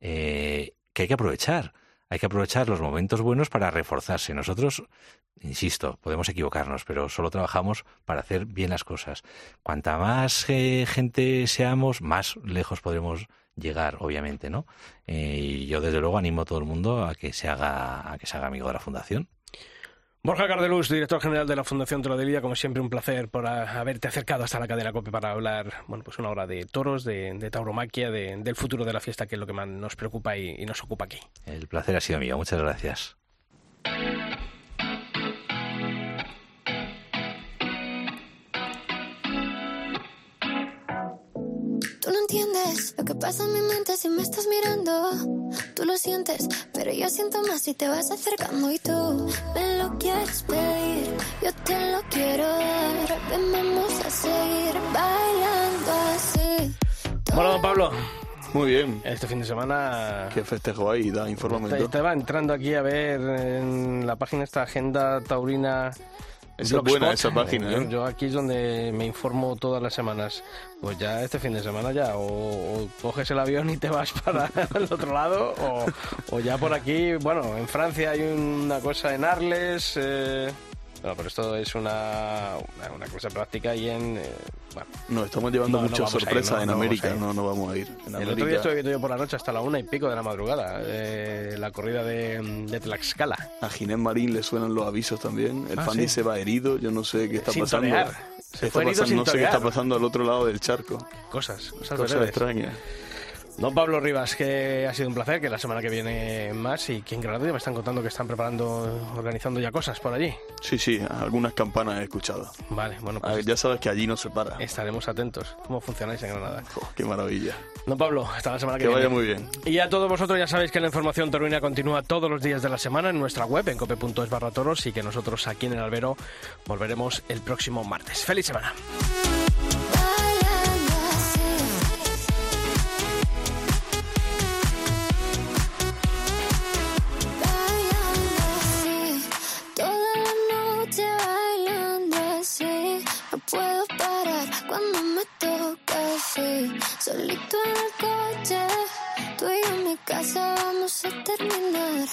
Eh, que hay que aprovechar. Hay que aprovechar los momentos buenos para reforzarse. Nosotros, insisto, podemos equivocarnos, pero solo trabajamos para hacer bien las cosas. Cuanta más eh, gente seamos, más lejos podremos llegar, obviamente, ¿no? Eh, y yo desde luego animo a todo el mundo a que se haga, a que se haga amigo de la fundación. Borja Cardeluz, director general de la Fundación Trodelidia, como siempre un placer por haberte acercado hasta la cadena COPE para hablar, bueno, pues una hora de toros, de, de tauromaquia, de- del futuro de la fiesta, que es lo que más nos preocupa y, y nos ocupa aquí. El placer ha sido mío. Muchas gracias. Entiendes lo que pasa en mi mente si me estás mirando. Tú lo sientes, pero yo siento más si te vas acercando y tú me lo quieres pedir. Yo te lo quiero dar. Ven, vamos a seguir bailando así. Bueno, don Pablo, Muy bien. este fin de semana ¿Qué festejo hay? Da, infórmame. Te- tú. Estaba entrando aquí a ver en la página esta agenda taurina. Esa es buena, esa página, ¿eh? yo aquí es donde me informo todas las semanas. Pues ya este fin de semana ya o, o coges el avión y te vas para el otro lado o, o ya por aquí, bueno, en Francia hay una cosa en Arles. eh, no, pero esto es una, una, una cosa práctica y en... eh, bueno, Nos estamos llevando No, no muchas ir, sorpresas no, en no América. No, no vamos a ir. En El otro día América- estuve viendo yo por la noche hasta la una y pico de la madrugada eh, la corrida de, de Tlaxcala. A Ginés Marín le suenan los avisos también. El Ah, Fandi sí. se va herido. Yo no sé qué está Sin pasando. torear. ¿Qué Se está pasando? no sé qué está pasando al otro lado del charco. Cosas, cosas, Cosas extrañas. Don Pablo Rivas, que ha sido un placer, que la semana que viene más y que en Granada me están contando que están preparando, organizando ya cosas por allí. Sí, sí, algunas campanas he escuchado. Vale, bueno, A ver, pues ya sabes que allí no se para. estaremos atentos. ¿Cómo funcionáis en Granada? Qué maravilla. Don Pablo, hasta la semana que, Que vaya viene. muy bien. Y a todos vosotros ya sabéis que la información taurina continúa todos los días de la semana en nuestra web, en cope.es barra toros, y que nosotros aquí en el albero volveremos el próximo martes. ¡Feliz semana! Así. hoy, solito en el coche. Tú y yo en mi casa vamos a terminar